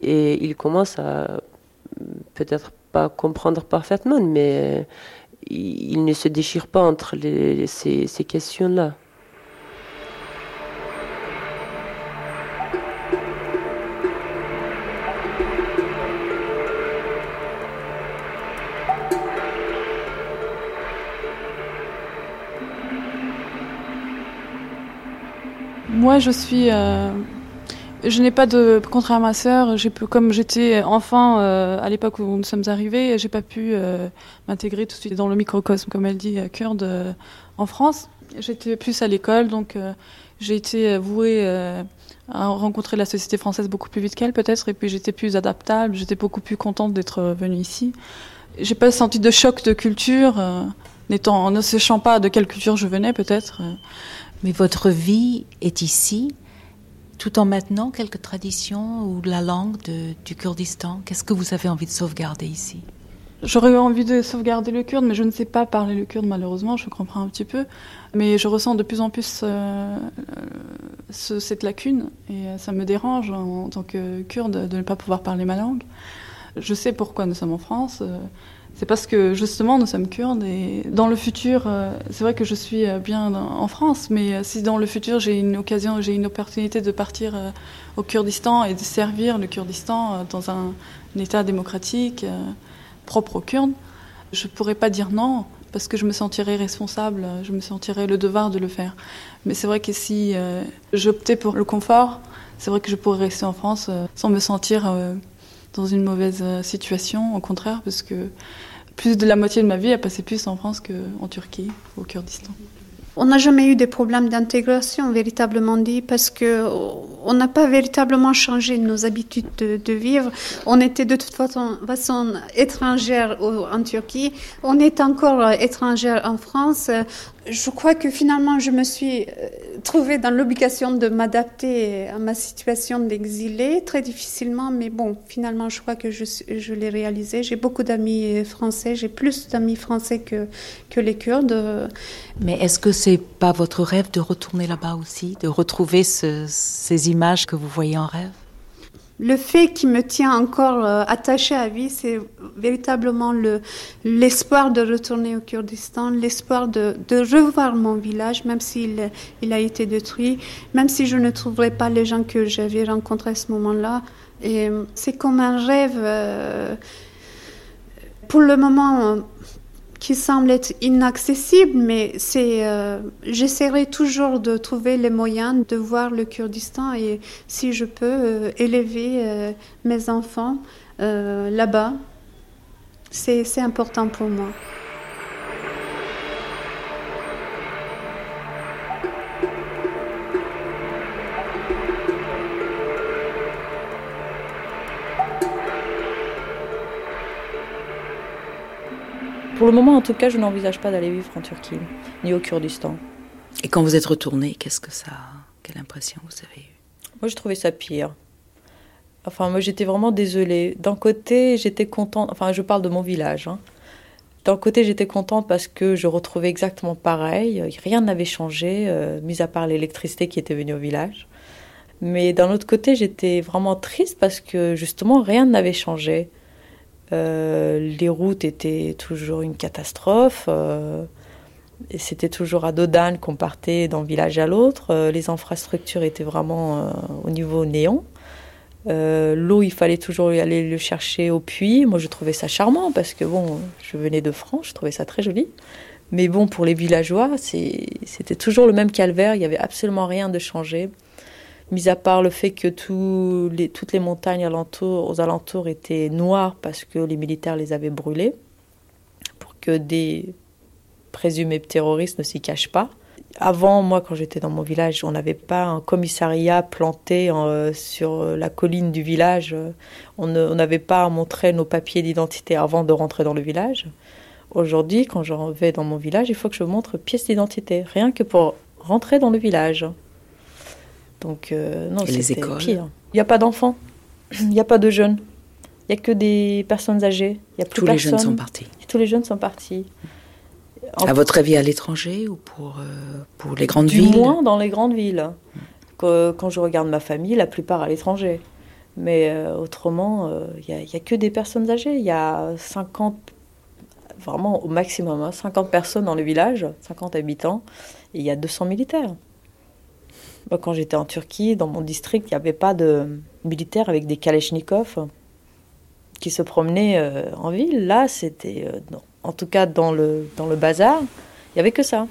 [SPEAKER 7] et il commence à peut-être pas comprendre parfaitement, mais il, ne se déchire pas entre ces questions-là.
[SPEAKER 12] Je suis. Euh, je n'ai pas de. Contraire à ma sœur, comme j'étais enfant euh, à l'époque où nous sommes arrivés, j'ai pas pu euh, m'intégrer tout de suite dans le microcosme, comme elle dit, kurde en France. J'étais plus à l'école, donc j'ai été vouée à rencontrer la société française beaucoup plus vite qu'elle, peut-être, et puis j'étais plus adaptable, j'étais beaucoup plus contente d'être venue ici. J'ai pas senti de choc de culture, n'étant, ne sachant pas de quelle culture je venais, peut-être.
[SPEAKER 6] Mais votre vie est ici, tout en maintenant quelques traditions ou la langue du Kurdistan. Qu'est-ce que vous avez envie de sauvegarder ici?
[SPEAKER 12] J'aurais envie de sauvegarder le kurde, mais je ne sais pas parler le kurde malheureusement, je comprends un petit peu. Mais je ressens de plus en plus euh, cette lacune et ça me dérange en, tant que kurde de ne pas pouvoir parler ma langue. Je sais pourquoi nous sommes en France. Euh, c'est parce que justement nous sommes kurdes et dans le futur, euh, c'est vrai que je suis euh, bien en France, mais euh, si dans le futur j'ai une occasion, j'ai une opportunité de partir au Kurdistan et de servir le Kurdistan dans un, État démocratique propre aux Kurdes, je pourrais pas dire non parce que je me sentirais responsable, je me sentirais le devoir de le faire. Mais c'est vrai que si j'optais pour le confort, c'est vrai que je pourrais rester en France sans me sentir dans une mauvaise situation, au contraire, parce que plus de la moitié de ma vie a passé plus en France qu'en Turquie, au Kurdistan.
[SPEAKER 5] On n'a jamais eu des problèmes d'intégration véritablement dit parce que on n'a pas véritablement changé nos habitudes de, vivre. On était de toute façon, façon étrangère en Turquie, on est encore étrangère en France je crois que finalement, je me suis euh, trouvée dans l'obligation de m'adapter à ma situation d'exilé, très difficilement, mais bon, finalement, je crois que je, l'ai réalisé. J'ai beaucoup d'amis français, j'ai plus d'amis français que, que les Kurdes.
[SPEAKER 6] Mais est-ce que c'est pas votre rêve de retourner là-bas aussi, de retrouver ces images que vous voyez en rêve?
[SPEAKER 5] Le fait qui me tient encore euh, attaché à vie, c'est véritablement le, l'espoir de retourner au Kurdistan, l'espoir de, de revoir mon village, même s'il il a été détruit, même si je ne trouverai pas les gens que j'avais rencontrés à ce moment-là. Et c'est comme un rêve. Euh, pour le moment, qui semble être inaccessible, mais c'est, euh, j'essaierai toujours de trouver les moyens de voir le Kurdistan et si je peux euh, élever euh, mes enfants là-bas, c'est important pour moi.
[SPEAKER 13] Pour le moment, en tout cas, je n'envisage pas d'aller vivre en Turquie, ni au Kurdistan.
[SPEAKER 6] Et quand vous êtes retourné, qu'est-ce que ça, quelle impression vous avez eue?
[SPEAKER 13] Moi, je trouvais ça pire. Enfin, moi, j'étais vraiment désolée. D'un côté, j'étais contente. Enfin, je parle de mon village. Hein. D'un côté, j'étais contente parce que je retrouvais exactement pareil. Rien n'avait changé, euh, mis à part l'électricité qui était venue au village. Mais d'un autre côté, j'étais vraiment triste parce que justement, rien n'avait changé. Euh, les routes étaient toujours une catastrophe. Euh, c'était toujours à Dodane qu'on partait d'un village à l'autre. Euh, les infrastructures étaient vraiment au niveau néant. L'eau, il fallait toujours aller le chercher au puits. Moi, je trouvais ça charmant parce que bon, je venais de France, je trouvais ça très joli. Mais bon, pour les villageois, c'était toujours le même calvaire. Il n'y avait absolument rien de changé mis à part le fait que toutes les montagnes aux alentours étaient noires parce que les militaires les avaient brûlées, pour que des présumés terroristes ne s'y cachent pas. Avant, moi, quand j'étais dans mon village, on n'avait pas un commissariat planté euh, sur la colline du village. On n'avait pas à montrer nos papiers d'identité avant de rentrer dans le village. Aujourd'hui, quand je vais dans mon village, il faut que je montre pièce d'identité, rien que pour rentrer dans le village. Donc, euh, non, c'est pire. Il n'y a pas d'enfants, il n'y a pas de jeunes, il n'y a que des personnes âgées. Y a plus
[SPEAKER 6] Tous les jeunes sont partis.
[SPEAKER 13] Tous les jeunes sont partis.
[SPEAKER 6] À votre avis, à l'étranger ou pour, euh, pour les grandes
[SPEAKER 13] du
[SPEAKER 6] villes
[SPEAKER 13] Du moins dans les grandes villes. Quand je regarde ma famille, la plupart à l'étranger. Mais euh, autrement, il n'y a, a, que des personnes âgées. Il y a 50, vraiment au maximum, 50 hein, personnes dans le village, 50 habitants, et il y a 200 militaires quand j'étais en Turquie, dans mon district, il n'y avait pas de militaires avec des kalachnikovs qui se promenaient euh, en ville. Là, c'était, euh, en tout cas dans le, dans le bazar, il n'y avait que ça.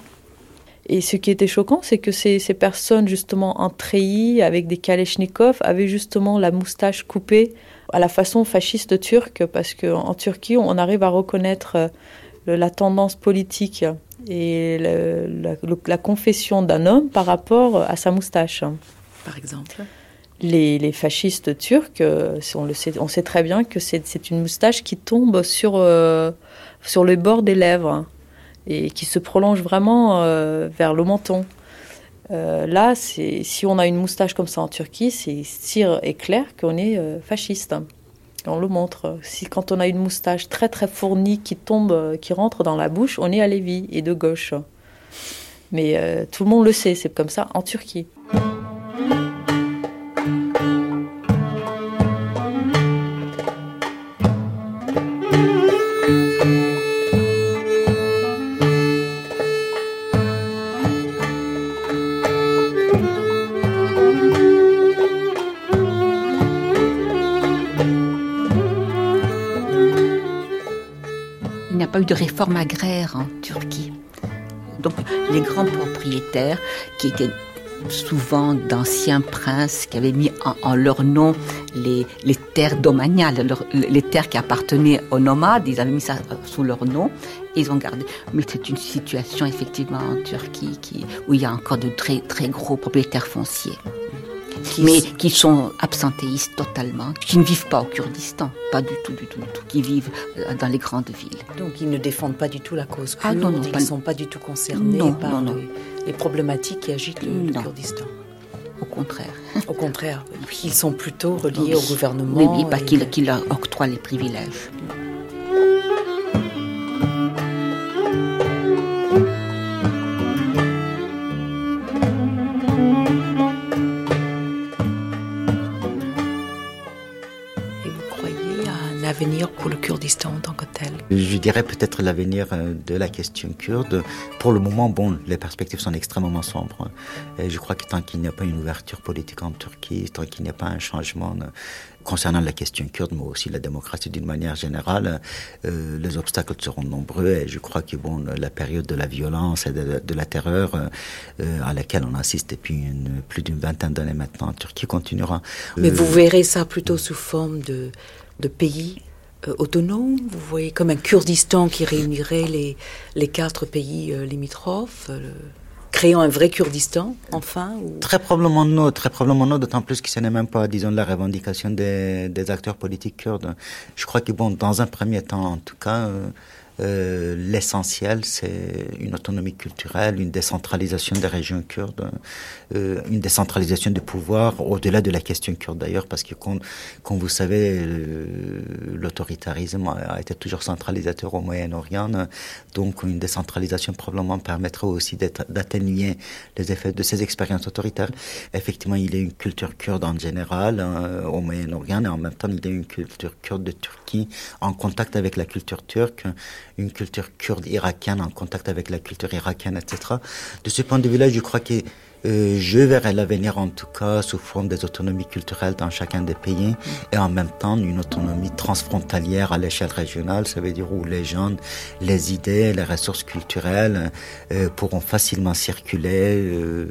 [SPEAKER 13] Et ce qui était choquant, c'est que ces, ces, personnes, justement, en treillis, avec des kalachnikovs, avaient justement la moustache coupée à la façon fasciste turque, parce qu'en Turquie, on arrive à reconnaître euh, la tendance politique et la, confession d'un homme par rapport à sa moustache.
[SPEAKER 6] Par exemple
[SPEAKER 13] les, fascistes turcs, euh, on, le sait, on sait très bien que c'est une moustache qui tombe sur, euh, sur le bord des lèvres et qui se prolonge vraiment euh, vers le menton. là, si on a une moustache comme ça en Turquie, c'est sûr et clair qu'on est fasciste on le montre. Si quand on a une moustache très très fournie qui tombe, qui rentre dans la bouche, on est à Lévis et de gauche. Mais euh, tout le monde le sait, c'est comme ça en Turquie.
[SPEAKER 11] De réforme agraire en Turquie. Donc les grands propriétaires qui étaient souvent d'anciens princes qui avaient mis en, leur nom les, terres domaniales, les terres qui appartenaient aux nomades, ils avaient mis ça sous leur nom et ils ont gardé. Mais c'est une situation effectivement en Turquie qui, où il y a encore de très très gros propriétaires fonciers mais qui sont absentéistes totalement, qui ne vivent pas au Kurdistan, pas du tout, du tout, du tout, qui vivent euh, dans les grandes villes.
[SPEAKER 6] Donc ils ne défendent pas du tout la cause kurde, ah, non, non, ils ne sont pas du tout concernés par les, problématiques qui agitent le, Kurdistan.
[SPEAKER 11] Au contraire.
[SPEAKER 6] Au contraire, ils sont plutôt reliés au gouvernement.
[SPEAKER 11] Oui, oui, pas qu'il leur octroie les privilèges.
[SPEAKER 6] L'avenir pour le Kurdistan en tant que tel
[SPEAKER 16] Je dirais peut-être l'avenir euh, de la question kurde. Pour le moment, bon, les perspectives sont extrêmement sombres. Et je crois que tant qu'il n'y a pas une ouverture politique en Turquie, tant qu'il n'y a pas un changement euh, concernant la question kurde, mais aussi la démocratie d'une manière générale, euh, les obstacles seront nombreux et je crois que bon, la période de la violence et de, la terreur euh, à laquelle on assiste depuis une, plus d'une vingtaine d'années maintenant en Turquie continuera.
[SPEAKER 6] Mais vous verrez ça plutôt sous forme de, de pays autonome Vous voyez comme un Kurdistan qui réunirait les, les quatre pays limitrophes créant un vrai Kurdistan, enfin
[SPEAKER 16] Très probablement non, très probablement non, d'autant plus que ce n'est même pas, disons, la revendication des, des, acteurs politiques kurdes. Je crois que, bon, dans un premier temps, en tout cas, euh, euh, l'essentiel, c'est une autonomie culturelle, une décentralisation des régions kurdes, euh, une décentralisation du pouvoir, au-delà de la question kurde d'ailleurs, parce que, comme, vous savez, euh, l'autoritarisme a été toujours centralisateur au Moyen-Orient, donc une décentralisation probablement permettrait aussi d'atténuer les effets de ces expériences autoritaires. Effectivement, il y a une culture kurde en général au Moyen-Orient, et en même temps, il y a une culture kurde de Turquie en contact avec la culture turque une culture kurde irakienne en contact avec la culture irakienne, etc. De ce point de vue-là, je crois que euh, je verrai l'avenir en tout cas sous forme des autonomies culturelles dans chacun des pays et en même temps une autonomie transfrontalière à l'échelle régionale, ça veut dire où les gens, les idées, les ressources culturelles euh, pourront facilement circuler euh,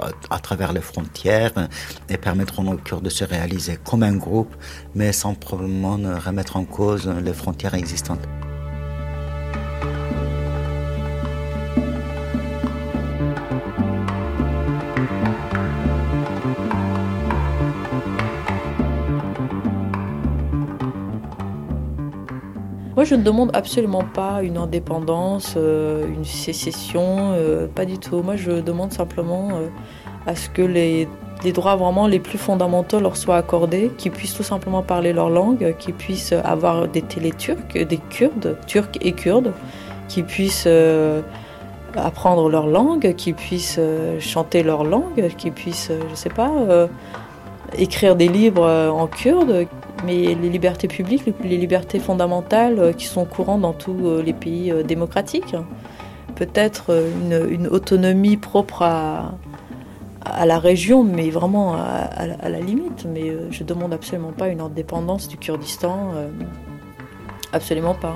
[SPEAKER 16] à, à, travers les frontières et permettront aux Kurdes de se réaliser comme un groupe, mais sans probablement remettre en cause les frontières existantes.
[SPEAKER 13] Moi, je ne demande absolument pas une indépendance, euh, une sécession, euh, pas du tout. Moi, je demande simplement euh, à ce que les, droits vraiment les plus fondamentaux leur soient accordés, qu'ils puissent tout simplement parler leur langue, qu'ils puissent avoir des télé-turcs, des Kurdes, Turcs et Kurdes, qu'ils puissent apprendre leur langue, qu'ils puissent chanter leur langue, qu'ils puissent, je sais pas, écrire des livres en kurde mais les libertés publiques, les libertés fondamentales euh, qui sont courantes dans tous euh, les pays euh, démocratiques. Peut-être une, autonomie propre à, à la région, mais vraiment à, la limite. Mais je demande absolument pas une indépendance du Kurdistan, absolument pas.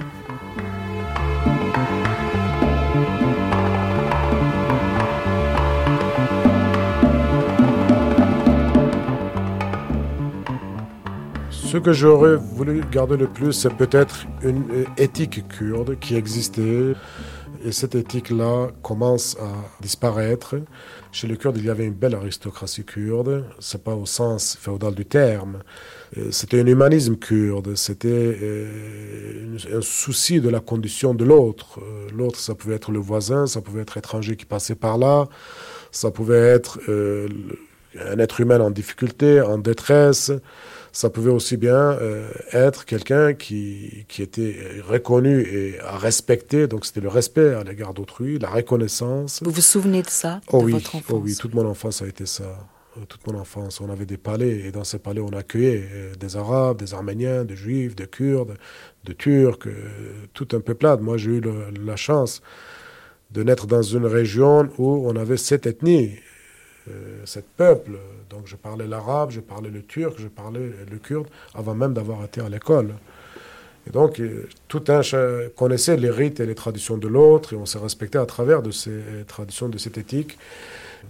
[SPEAKER 14] Ce que j'aurais voulu garder le plus, c'est peut-être une éthique kurde qui existait. Et cette éthique-là commence à disparaître. Chez les Kurdes, il y avait une belle aristocratie kurde. C'est pas au sens féodal du terme. C'était un humanisme kurde. C'était euh, un souci de la condition de l'autre. Euh, l'autre, ça pouvait être le voisin, ça pouvait être étranger qui passait par là, ça pouvait être euh, un être humain en difficulté, en détresse ça pouvait aussi bien euh, être quelqu'un qui, qui était reconnu et respecté. Donc c'était le respect à l'égard d'autrui, la reconnaissance.
[SPEAKER 6] Vous vous souvenez de ça
[SPEAKER 14] oh
[SPEAKER 6] de
[SPEAKER 14] oui,
[SPEAKER 6] votre enfance
[SPEAKER 14] oh oui, toute mon enfance a été ça. Euh, toute mon enfance, on avait des palais et dans ces palais, on accueillait euh, des Arabes, des Arméniens, des Juifs, des Kurdes, des Turcs, tout un peuplade. Moi, j'ai eu la chance de naître dans une région où on avait cette ethnie, cette peuple donc je parlais l'arabe, je parlais le turc, je parlais le kurde avant même d'avoir été à l'école. Et donc euh, tout un connaissait les rites et les traditions de l'autre et on s'est respecté à travers de ces traditions, de cette éthique.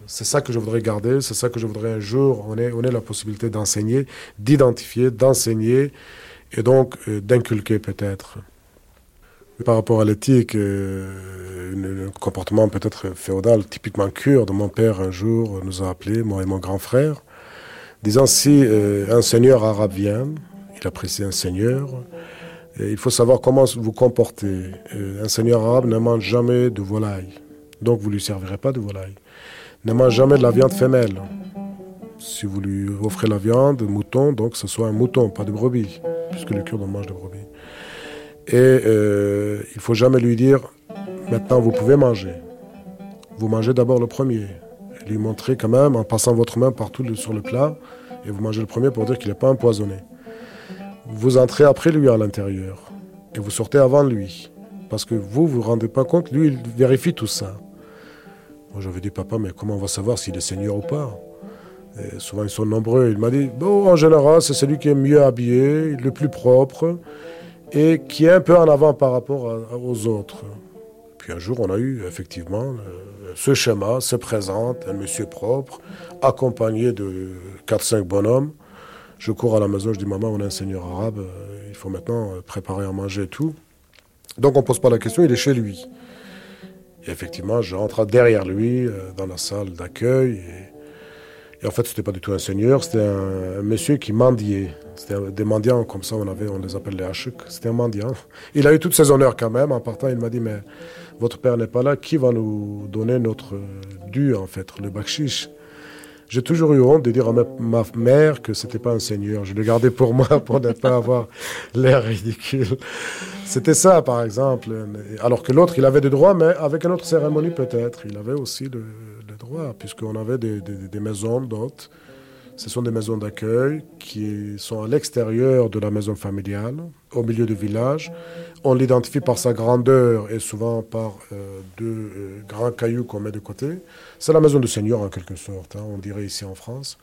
[SPEAKER 14] C'est ça que je voudrais garder, c'est ça que je voudrais un jour, on ait, on ait la possibilité d'enseigner, d'identifier, d'enseigner et donc euh, d'inculquer peut-être. Par rapport à l'éthique, euh, un comportement peut-être féodal, typiquement kurde, mon père un jour nous a appelés, moi et mon grand frère, disant si euh, un seigneur arabe vient, il apprécie un seigneur, il faut savoir comment vous comporter. Euh, un seigneur arabe ne mange jamais de volaille, donc vous ne lui servirez pas de volaille. Ne mange jamais de la viande femelle. Si vous lui offrez la viande, mouton, donc ce soit un mouton, pas de brebis, puisque les Kurdes mangent de brebis. Et euh, il faut jamais lui dire maintenant vous pouvez manger. Vous mangez d'abord le premier. lui montrer quand même en passant votre main partout sur le plat et vous mangez le premier pour dire qu'il n'est pas empoisonné. vous entrez après lui à l'intérieur et vous sortez avant lui. Parce que vous, vous vous rendez pas compte, lui, il vérifie tout ça. Moi, j'avais dit, papa, mais comment on va savoir s'il est seigneur ou pas? Et Souvent, ils sont nombreux. Il m'a dit, bon, en général, c'est celui qui est mieux habillé, le plus propre, et qui est un peu en avant par rapport aux autres. Puis un jour, on a eu effectivement ce schéma se présente, un monsieur propre, accompagné de 4-5 bonhommes. Je cours à la maison, je dis Maman, on est un seigneur arabe, euh, il faut maintenant euh, préparer à manger et tout. Donc on ne pose pas la question, il est chez lui. Et effectivement, je rentre derrière lui euh, dans la salle d'accueil. Et, en fait, ce n'était pas du tout un seigneur, c'était un, monsieur qui mendiait. C'était des mendiants comme ça, on, avait, on les appelle les hachuk. C'était un mendiant. Il a eu tous ses honneurs quand même. En partant, il m'a dit Mais votre père n'est pas là, qui va nous donner notre dû, en fait, le bakshish j'ai toujours eu honte de dire à ma, mère que c'était pas un seigneur. Je le gardais pour moi pour ne pas avoir l'air ridicule. C'était ça, par exemple. Alors que l'autre, il avait des droits, mais avec une autre cérémonie peut-être. Il avait aussi le, le droit, puisqu'on avait des, des maisons d'hôtes ce sont des maisons d'accueil qui sont à l'extérieur de la maison familiale, au milieu du village. On l'identifie par sa grandeur et souvent par euh, deux euh, grands cailloux qu'on met de côté. C'est la maison du Seigneur en quelque sorte, hein, on dirait ici en France.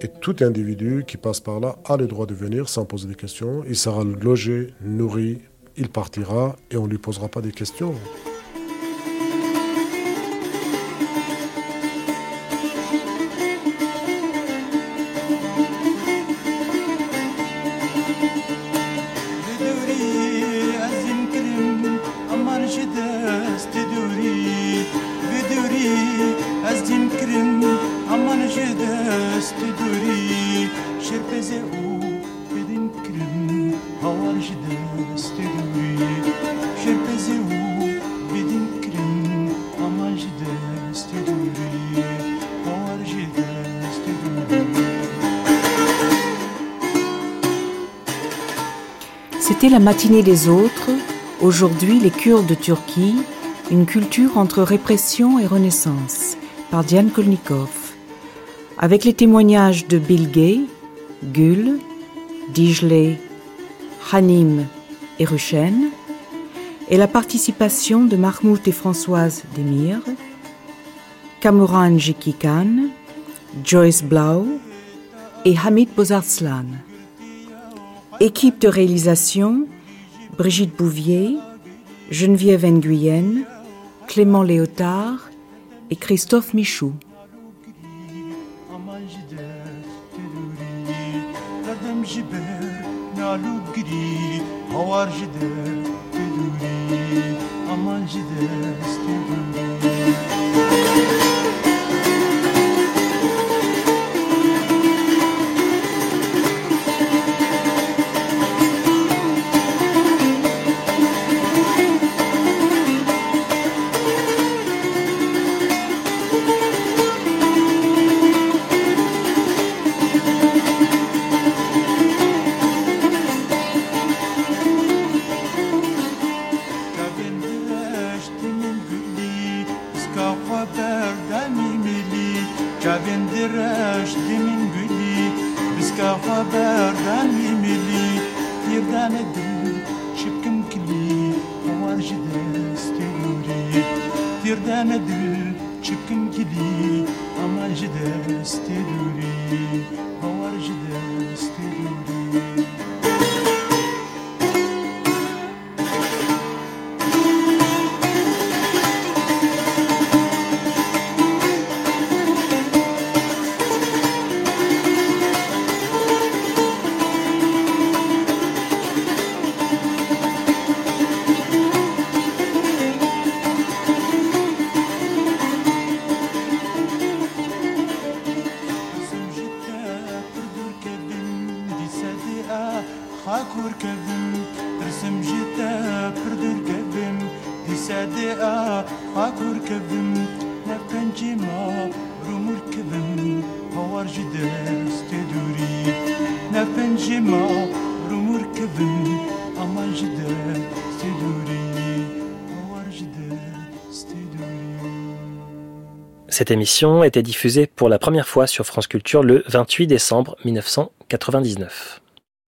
[SPEAKER 14] Et tout individu qui passe par là a le droit de venir sans poser des questions. Il sera logé, nourri, il partira et on ne lui posera pas des questions.
[SPEAKER 17] Matinée des autres, aujourd'hui les Kurdes de Turquie, une culture entre répression et renaissance, par Diane Kolnikov, avec les témoignages de Bilgey, Gül, Dijley, Hanim et Rushen, et la participation de Mahmoud et Françoise Demir, Kamuran Jikikan, Joyce Blau et Hamid Bozarslan. Équipe de réalisation Brigitte Bouvier, Geneviève Nguyen, Clément Léotard et Christophe Michou.
[SPEAKER 2] Cette émission était diffusée pour la première fois sur France Culture le 28 décembre 1999.